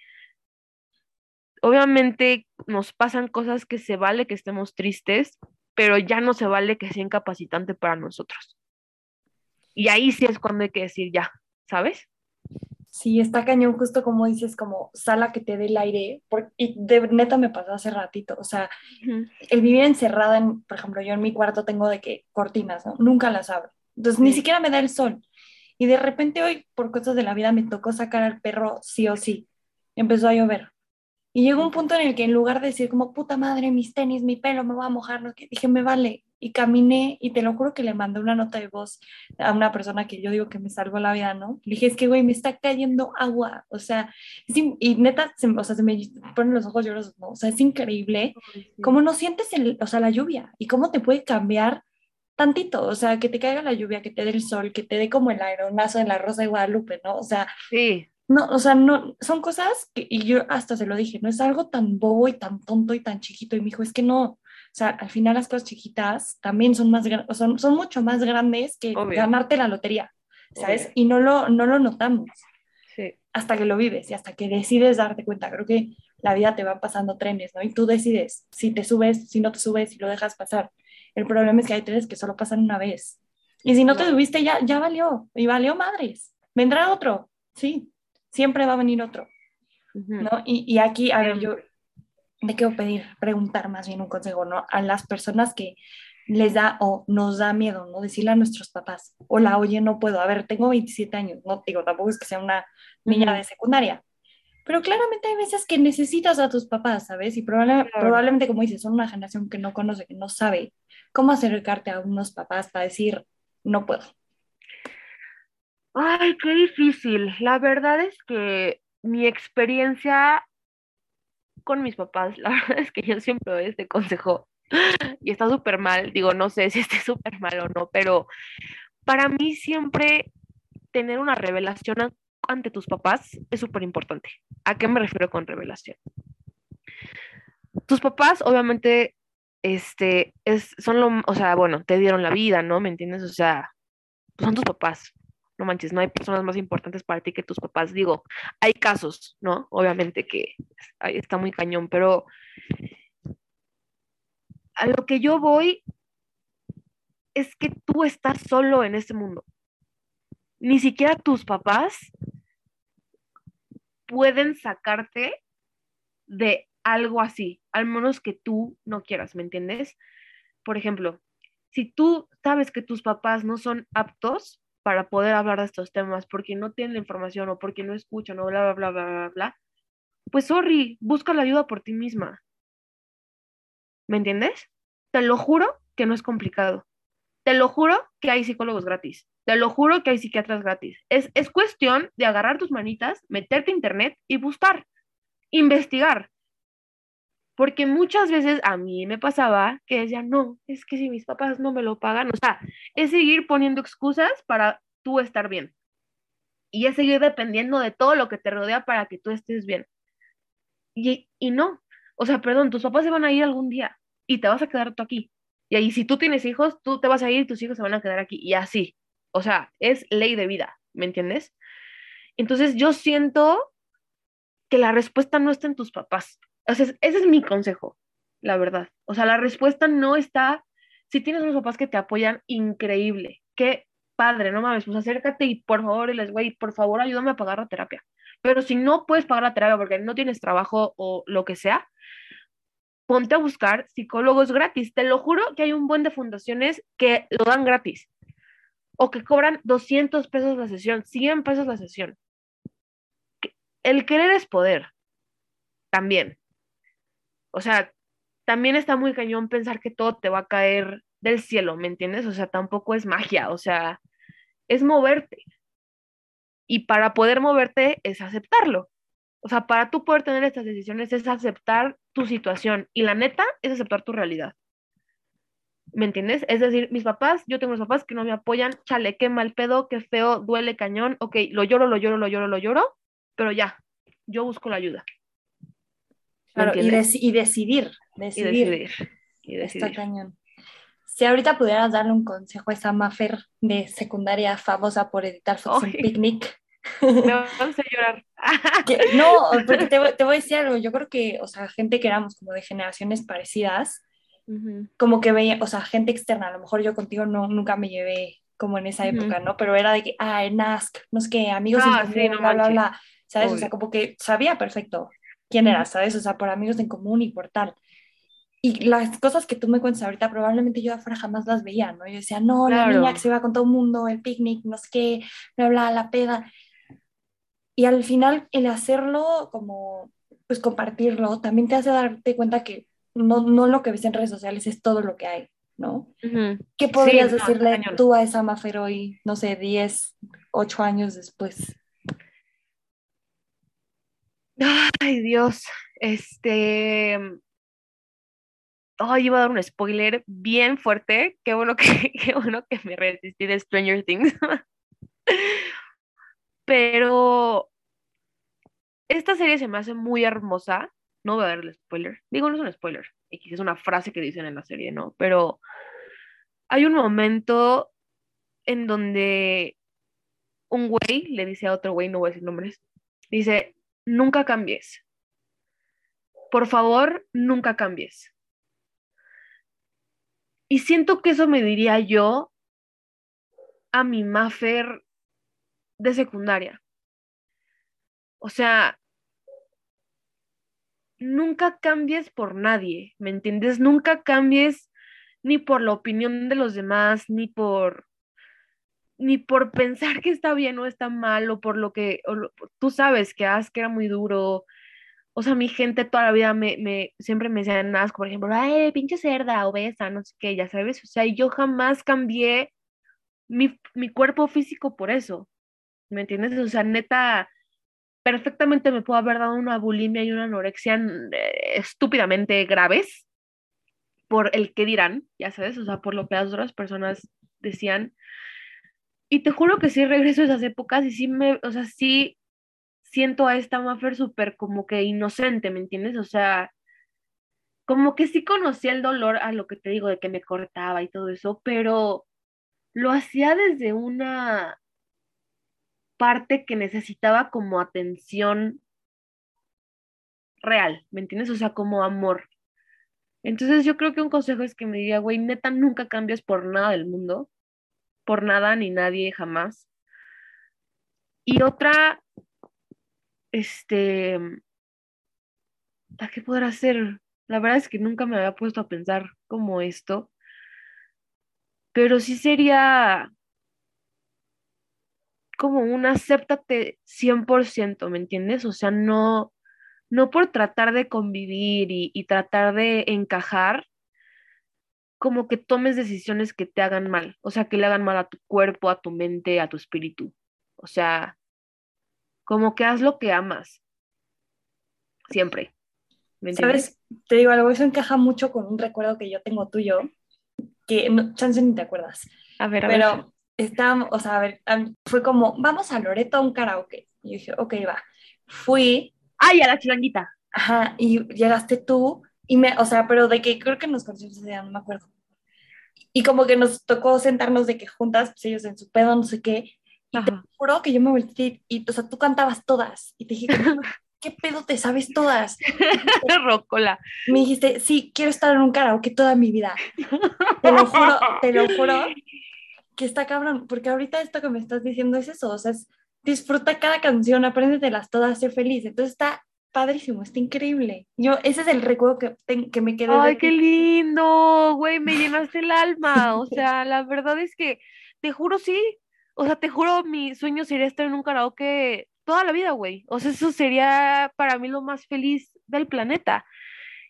obviamente nos pasan cosas que se vale que estemos tristes, pero ya no se vale que sea incapacitante para nosotros. Y ahí sí es cuando hay que decir ya, ¿sabes? Sí, está cañón, justo como dices, como sala que te dé el aire, y de neta me pasó hace ratito, o sea, el vivir encerrada, en, por ejemplo, yo en mi cuarto tengo de que cortinas, ¿no? Nunca las abro, entonces ni siquiera me da el sol, y de repente hoy, por cosas de la vida, me tocó sacar al perro sí o sí, empezó a llover, y llegó un punto en el que en lugar de decir como, puta madre, mis tenis, mi pelo, me va a mojar, no, dije, me vale, y caminé y te lo juro que le mandé una nota de voz a una persona que yo digo que me salvó la vida, ¿no? Le dije, es que, güey, me está cayendo agua, o sea, y neta, se, o sea, se me ponen los ojos llorosos, ¿no? O sea, es increíble cómo no sientes, el, o sea, la lluvia y cómo te puede cambiar tantito, o sea, que te caiga la lluvia, que te dé el sol, que te dé como el aeronazo en la Rosa de Guadalupe, ¿no? O sea, sí. No, o sea, no, son cosas que, y yo hasta se lo dije, no es algo tan bobo y tan tonto y tan chiquito, y me dijo, es que no, o sea, al final las cosas chiquitas también son más son, son mucho más grandes que ganarte la lotería, ¿sabes? Y no lo, no lo notamos sí. hasta que lo vives y hasta que decides darte cuenta. Creo que la vida te va pasando trenes, ¿no? Y tú decides si te subes, si no te subes, si lo dejas pasar. El problema es que hay trenes que solo pasan una vez. Y si no te subiste, ya, ya valió. Y valió madres. Vendrá otro, sí. Siempre va a venir otro. ¿no? Y, y, aquí, a ver, yo, me quiero pedir, preguntar más bien un consejo, ¿no? A las personas que les da o nos da miedo, ¿no? Decirle a nuestros papás, hola, oye, no puedo, a ver, tengo 27 años, no digo, tampoco es que sea una niña de secundaria, pero claramente hay veces que necesitas a tus papás, ¿sabes? Y probablemente, como dices, son una generación que no conoce, que no sabe cómo acercarte a unos papás para decir, no puedo. Ay, qué difícil. La verdad es que mi experiencia con mis papás, la verdad es que yo siempre doy este consejo y está súper mal, digo, no sé si esté súper mal o no, pero para mí siempre tener una revelación ante tus papás es súper importante. ¿A qué me refiero con revelación? Tus papás, obviamente, este, es, son lo, o sea, bueno, te dieron la vida, ¿no? ¿Me entiendes? O sea, son tus papás. No manches, no hay personas más importantes para ti que tus papás. Digo, hay casos, ¿no? Obviamente que está muy cañón, pero a lo que yo voy es que tú estás solo en este mundo. Ni siquiera tus papás pueden sacarte de algo así, al menos que tú no quieras, ¿me entiendes? Por ejemplo, si tú sabes que tus papás no son aptos para poder hablar de estos temas porque no tienen la información o porque no escuchan o bla, bla, bla, bla, bla, bla, pues sorry, busca la ayuda por ti misma. ¿Me entiendes? Te lo juro que no es complicado. Te lo juro que hay psicólogos gratis. Te lo juro que hay psiquiatras gratis. Es, es cuestión de agarrar tus manitas, meterte a internet y buscar, investigar. Porque muchas veces a mí me pasaba que decía, no, es que si mis papás no me lo pagan, o sea, es seguir poniendo excusas para tú estar bien. Y es seguir dependiendo de todo lo que te rodea para que tú estés bien. Y, y no, o sea, perdón, tus papás se van a ir algún día y te vas a quedar tú aquí. Y ahí si tú tienes hijos, tú te vas a ir y tus hijos se van a quedar aquí. Y así. O sea, es ley de vida, ¿me entiendes? Entonces yo siento que la respuesta no está en tus papás. O sea, ese es mi consejo, la verdad. O sea, la respuesta no está, si tienes unos papás que te apoyan, increíble. Qué padre, no mames, pues acércate y por favor, les güey, por favor, ayúdame a pagar la terapia. Pero si no puedes pagar la terapia porque no tienes trabajo o lo que sea, ponte a buscar psicólogos gratis. Te lo juro que hay un buen de fundaciones que lo dan gratis o que cobran 200 pesos la sesión, 100 pesos la sesión. El querer es poder, también. O sea, también está muy cañón pensar que todo te va a caer del cielo, ¿me entiendes? O sea, tampoco es magia, o sea, es moverte. Y para poder moverte es aceptarlo. O sea, para tú poder tener estas decisiones es aceptar tu situación. Y la neta es aceptar tu realidad. ¿Me entiendes? Es decir, mis papás, yo tengo unos papás que no me apoyan, chale, qué mal pedo, qué feo, duele cañón, ok, lo lloro, lo lloro, lo lloro, lo lloro, pero ya, yo busco la ayuda. Claro, y, decidir, decidir. Y decidir. Y decidir. Está cañón. Si ahorita pudieras darle un consejo a esa Mafer de secundaria famosa por editar Fox Picnic, me vamos a llorar. no, porque te, te, voy a decir algo. Yo creo que, o sea, gente que éramos como de generaciones parecidas, como que veía, o sea, gente externa, a lo mejor yo contigo no, nunca me llevé como en esa época, ¿no? Pero era de que, ah, en Ask, no sé qué, amigos ah, común, bla, bla, bla, ¿sabes? O sea, como que sabía perfecto quién era, ¿sabes? O sea, por amigos en común y por tal. Y las cosas que tú me cuentas ahorita, probablemente yo afuera jamás las veía, ¿no? Yo decía, no, la niña que se iba con todo el mundo, el picnic, no sé qué, bla, bla, la peda. Y al final, el hacerlo, como, pues compartirlo, también te hace darte cuenta que no, no lo que ves en redes sociales es todo lo que hay, ¿no? ¿Qué podrías decirle tú a esa Mafer hoy, no sé, 10, 8 años después? Ay, Dios, este... Ay, iba a dar un spoiler bien fuerte. Qué bueno que, qué bueno que me resistí de Stranger Things. Pero esta serie se me hace muy hermosa. No voy a darle spoiler. Digo, no es un spoiler. Es una frase que dicen en la serie, ¿no? Pero hay un momento en donde un güey le dice a otro güey, no voy a decir nombres, dice, nunca cambies. Por favor, nunca cambies. Y siento que eso me diría yo a mi Maffer de secundaria. O sea, nunca cambies por nadie, ¿me entiendes? Nunca cambies ni por la opinión de los demás, ni por ni por pensar que está bien o está mal, o por lo que tú sabes que Ask era muy duro. O sea, mi gente toda la vida me, me siempre me decían Ask, por ejemplo, ay, pinche cerda, obesa, no sé qué, ya sabes. O sea, yo jamás cambié mi, mi cuerpo físico por eso. ¿Me entiendes? O sea, neta, perfectamente me puedo haber dado una bulimia y una anorexia eh, estúpidamente graves por el que dirán, ya sabes, o sea, por lo que las otras personas decían. Y te juro que sí regreso a esas épocas y sí me, o sea, sí siento a esta Maffer súper como que inocente, ¿me entiendes? O sea, como que sí conocía el dolor a lo que te digo de que me cortaba y todo eso, pero lo hacía desde una parte que necesitaba como atención real, ¿me entiendes? O sea, como amor. Entonces yo creo que un consejo es que me diga, güey, neta, nunca cambies por nada del mundo, por nada ni nadie jamás. Y otra, este, ¿a qué podrá hacer? La verdad es que nunca me había puesto a pensar como esto, pero sí sería como un acéptate 100%, ¿me entiendes? O sea, no, no por tratar de convivir y, tratar de encajar, como que tomes decisiones que te hagan mal, o sea, que le hagan mal a tu cuerpo, a tu mente, a tu espíritu. O sea, como que haz lo que amas. Siempre. ¿Me ¿Sabes? Te digo algo, eso encaja mucho con un recuerdo que yo tengo tuyo, que no, chance ni te acuerdas. A ver, a Pero estábamos, o sea, a ver, fue como, vamos a Loreto a un karaoke. Y yo dije, ok, va. Fui. ¡Ay, a la chilanguita! Ajá, y llegaste tú, y me, o sea, pero de que creo que nos conocimos ese día, no me acuerdo. Y como que nos tocó sentarnos de que juntas, pues ellos en su pedo, no sé qué. Y te juro que yo me volteé y, o sea, tú cantabas todas. Y te dije, ¿qué pedo te sabes todas? Rocola. Me dijiste, sí, quiero estar en un karaoke toda mi vida. Te lo juro, te lo juro que está cabrón, porque ahorita esto que me estás diciendo es eso, o sea, es, disfruta cada canción, apréndetelas todas, sé feliz. Entonces está padrísimo, está increíble. Yo, ese es el recuerdo que, que me quedé. Ay, qué lindo, güey, me llenaste el alma. O sea, la verdad es que, te juro, sí. O sea, te juro, mi sueño sería estar en un karaoke toda la vida, güey. O sea, eso sería para mí lo más feliz del planeta.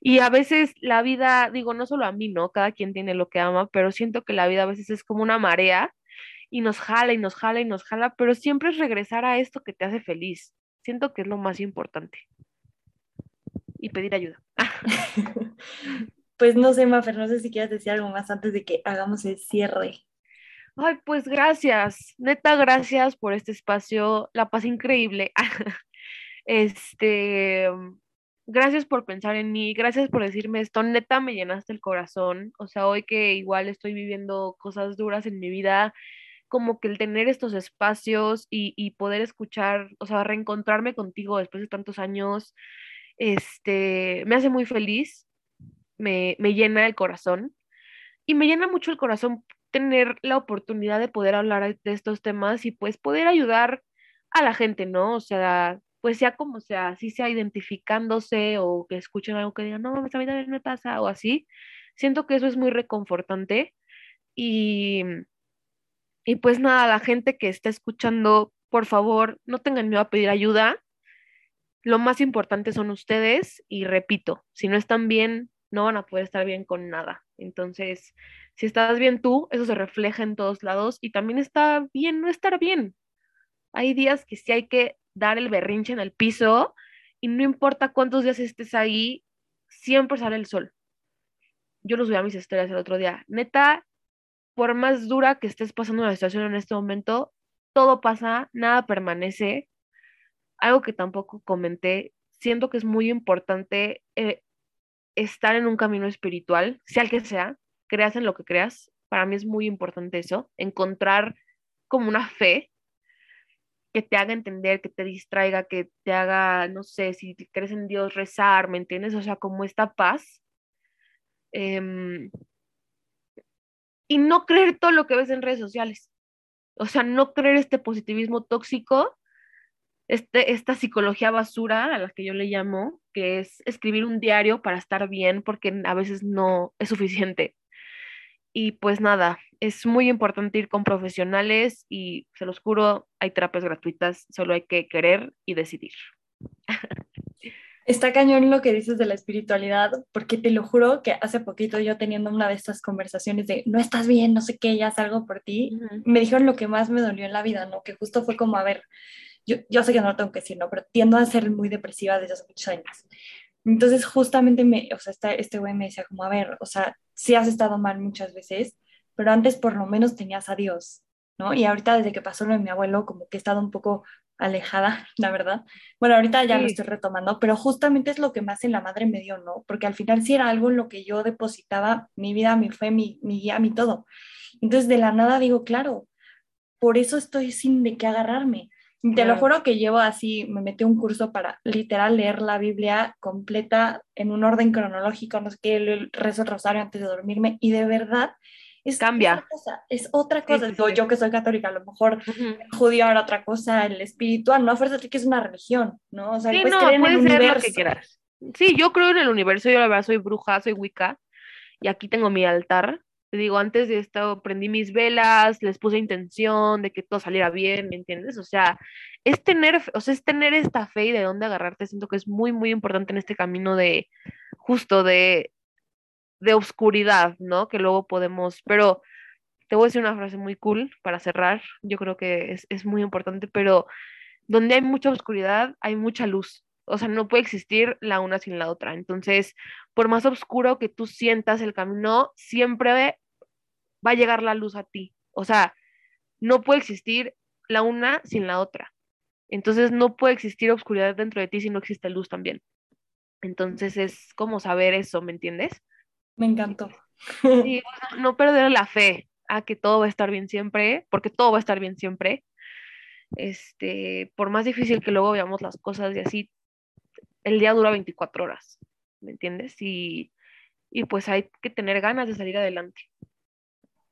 Y a veces la vida, digo, no solo a mí, ¿no? Cada quien tiene lo que ama, pero siento que la vida a veces es como una marea y nos jala y nos jala y nos jala, pero siempre es regresar a esto que te hace feliz. Siento que es lo más importante. Y pedir ayuda. pues no sé, Mafer, no sé si quieres decir algo más antes de que hagamos el cierre. Ay, pues gracias, neta, gracias por este espacio, la paz increíble. este, gracias por pensar en mí, gracias por decirme esto, neta me llenaste el corazón, o sea, hoy que igual estoy viviendo cosas duras en mi vida, como que el tener estos espacios y, poder escuchar, o sea, reencontrarme contigo después de tantos años, este, me hace muy feliz, me, me llena el corazón y me llena mucho el corazón tener la oportunidad de poder hablar de estos temas y pues poder ayudar a la gente, ¿no? O sea, pues sea como sea, si sea identificándose o que escuchen algo que digan, no, a mí también me pasa o así, siento que eso es muy reconfortante y, y pues nada, la gente que está escuchando, por favor, no tengan miedo a pedir ayuda. Lo más importante son ustedes y repito, si no están bien, no van a poder estar bien con nada. Entonces, si estás bien tú, eso se refleja en todos lados y también está bien no estar bien. Hay días que sí hay que dar el berrinche en el piso y no importa cuántos días estés ahí, siempre sale el sol. Yo los vi a mis historias el otro día. Neta, por más dura que estés pasando la situación en este momento, todo pasa, nada permanece. Algo que tampoco comenté, siento que es muy importante eh, estar en un camino espiritual, sea el que sea, creas en lo que creas. Para mí es muy importante eso, encontrar como una fe que te haga entender, que te distraiga, que te haga, no sé, si crees en Dios, rezar, ¿me entiendes? O sea, como esta paz. Em, y no creer todo lo que ves en redes sociales. O sea, no creer este positivismo tóxico, este, esta psicología basura a la que yo le llamo, que es escribir un diario para estar bien, porque a veces no es suficiente. Y pues nada, es muy importante ir con profesionales y se los juro, hay terapias gratuitas, solo hay que querer y decidir. Está cañón lo que dices de la espiritualidad, porque te lo juro que hace poquito yo teniendo una de estas conversaciones de no estás bien, no sé qué, ya salgo por ti, me dijeron lo que más me dolió en la vida, ¿no? Que justo fue como, a ver, yo, yo sé que no lo tengo que decir, ¿no? Pero tiendo a ser muy depresiva desde hace muchos años. Entonces, justamente, me, o sea, este, este güey me decía como, a ver, o sea, sí has estado mal muchas veces, pero antes por lo menos tenías a Dios, ¿no? Y ahorita desde que pasó lo de mi abuelo, como que he estado un poco alejada, la verdad. Bueno, ahorita ya lo estoy retomando, pero justamente es lo que más en la madre me dio, ¿no? Porque al final sí era algo en lo que yo depositaba mi vida, mi fe, mi, mi guía, mi todo. Entonces, de la nada digo, claro, por eso estoy sin de qué agarrarme. Te lo juro que llevo así, me metí un curso para literal leer la Biblia completa en un orden cronológico, no sé qué, el rezo el rosario antes de dormirme y de verdad es, Cambia. otra cosa. Es otra cosa. Yo que soy católica, a lo mejor judío ahora otra cosa, el espiritual, no fuerza que es una religión, ¿no? O sea, sí, no, ser lo que quieras. Sí, yo creo en el universo, yo la verdad soy bruja, soy wicca y aquí tengo mi altar te digo, antes de esto prendí mis velas, les puse intención de que todo saliera bien, ¿me entiendes? O sea, es tener, o sea, es tener esta fe y de dónde agarrarte, siento que es muy, muy importante en este camino de, justo de, de oscuridad, ¿no? Que luego podemos, pero te voy a decir una frase muy cool para cerrar, yo creo que es, es muy importante, pero donde hay mucha oscuridad, hay mucha luz, o sea, no puede existir la una sin la otra. Entonces, por más oscuro que tú sientas el camino, siempre va a llegar la luz a ti. O sea, no puede existir la una sin la otra. Entonces, no puede existir oscuridad dentro de ti si no existe luz también. Entonces, es como saber eso, ¿me entiendes? Me encantó. Sí, no perder la fe a que todo va a estar bien siempre, porque todo va a estar bien siempre. Este, por más difícil que luego veamos las cosas y así, el día dura 24 horas, ¿me entiendes? Y, y pues hay que tener ganas de salir adelante.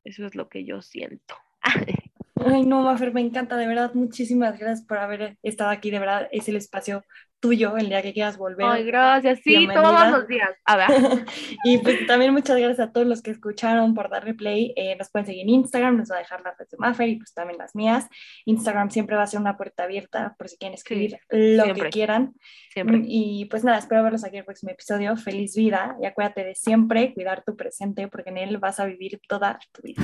Eso es lo que yo siento. Ay, no, Mafer, me encanta, de verdad, muchísimas gracias por haber estado aquí, de verdad, es el espacio tuyo el día que quieras volver. Ay, gracias, sí, todos los días. A ver. y pues también muchas gracias a todos los que escucharon por darle play. Eh, nos pueden seguir en Instagram, nos va a dejar la red de Maffer y pues también las mías. Instagram siempre va a ser una puerta abierta por si quieren escribir lo que quieran. Siempre. Y pues nada, espero verlos aquí en el próximo episodio. Feliz vida y acuérdate de siempre cuidar tu presente porque en él vas a vivir toda tu vida.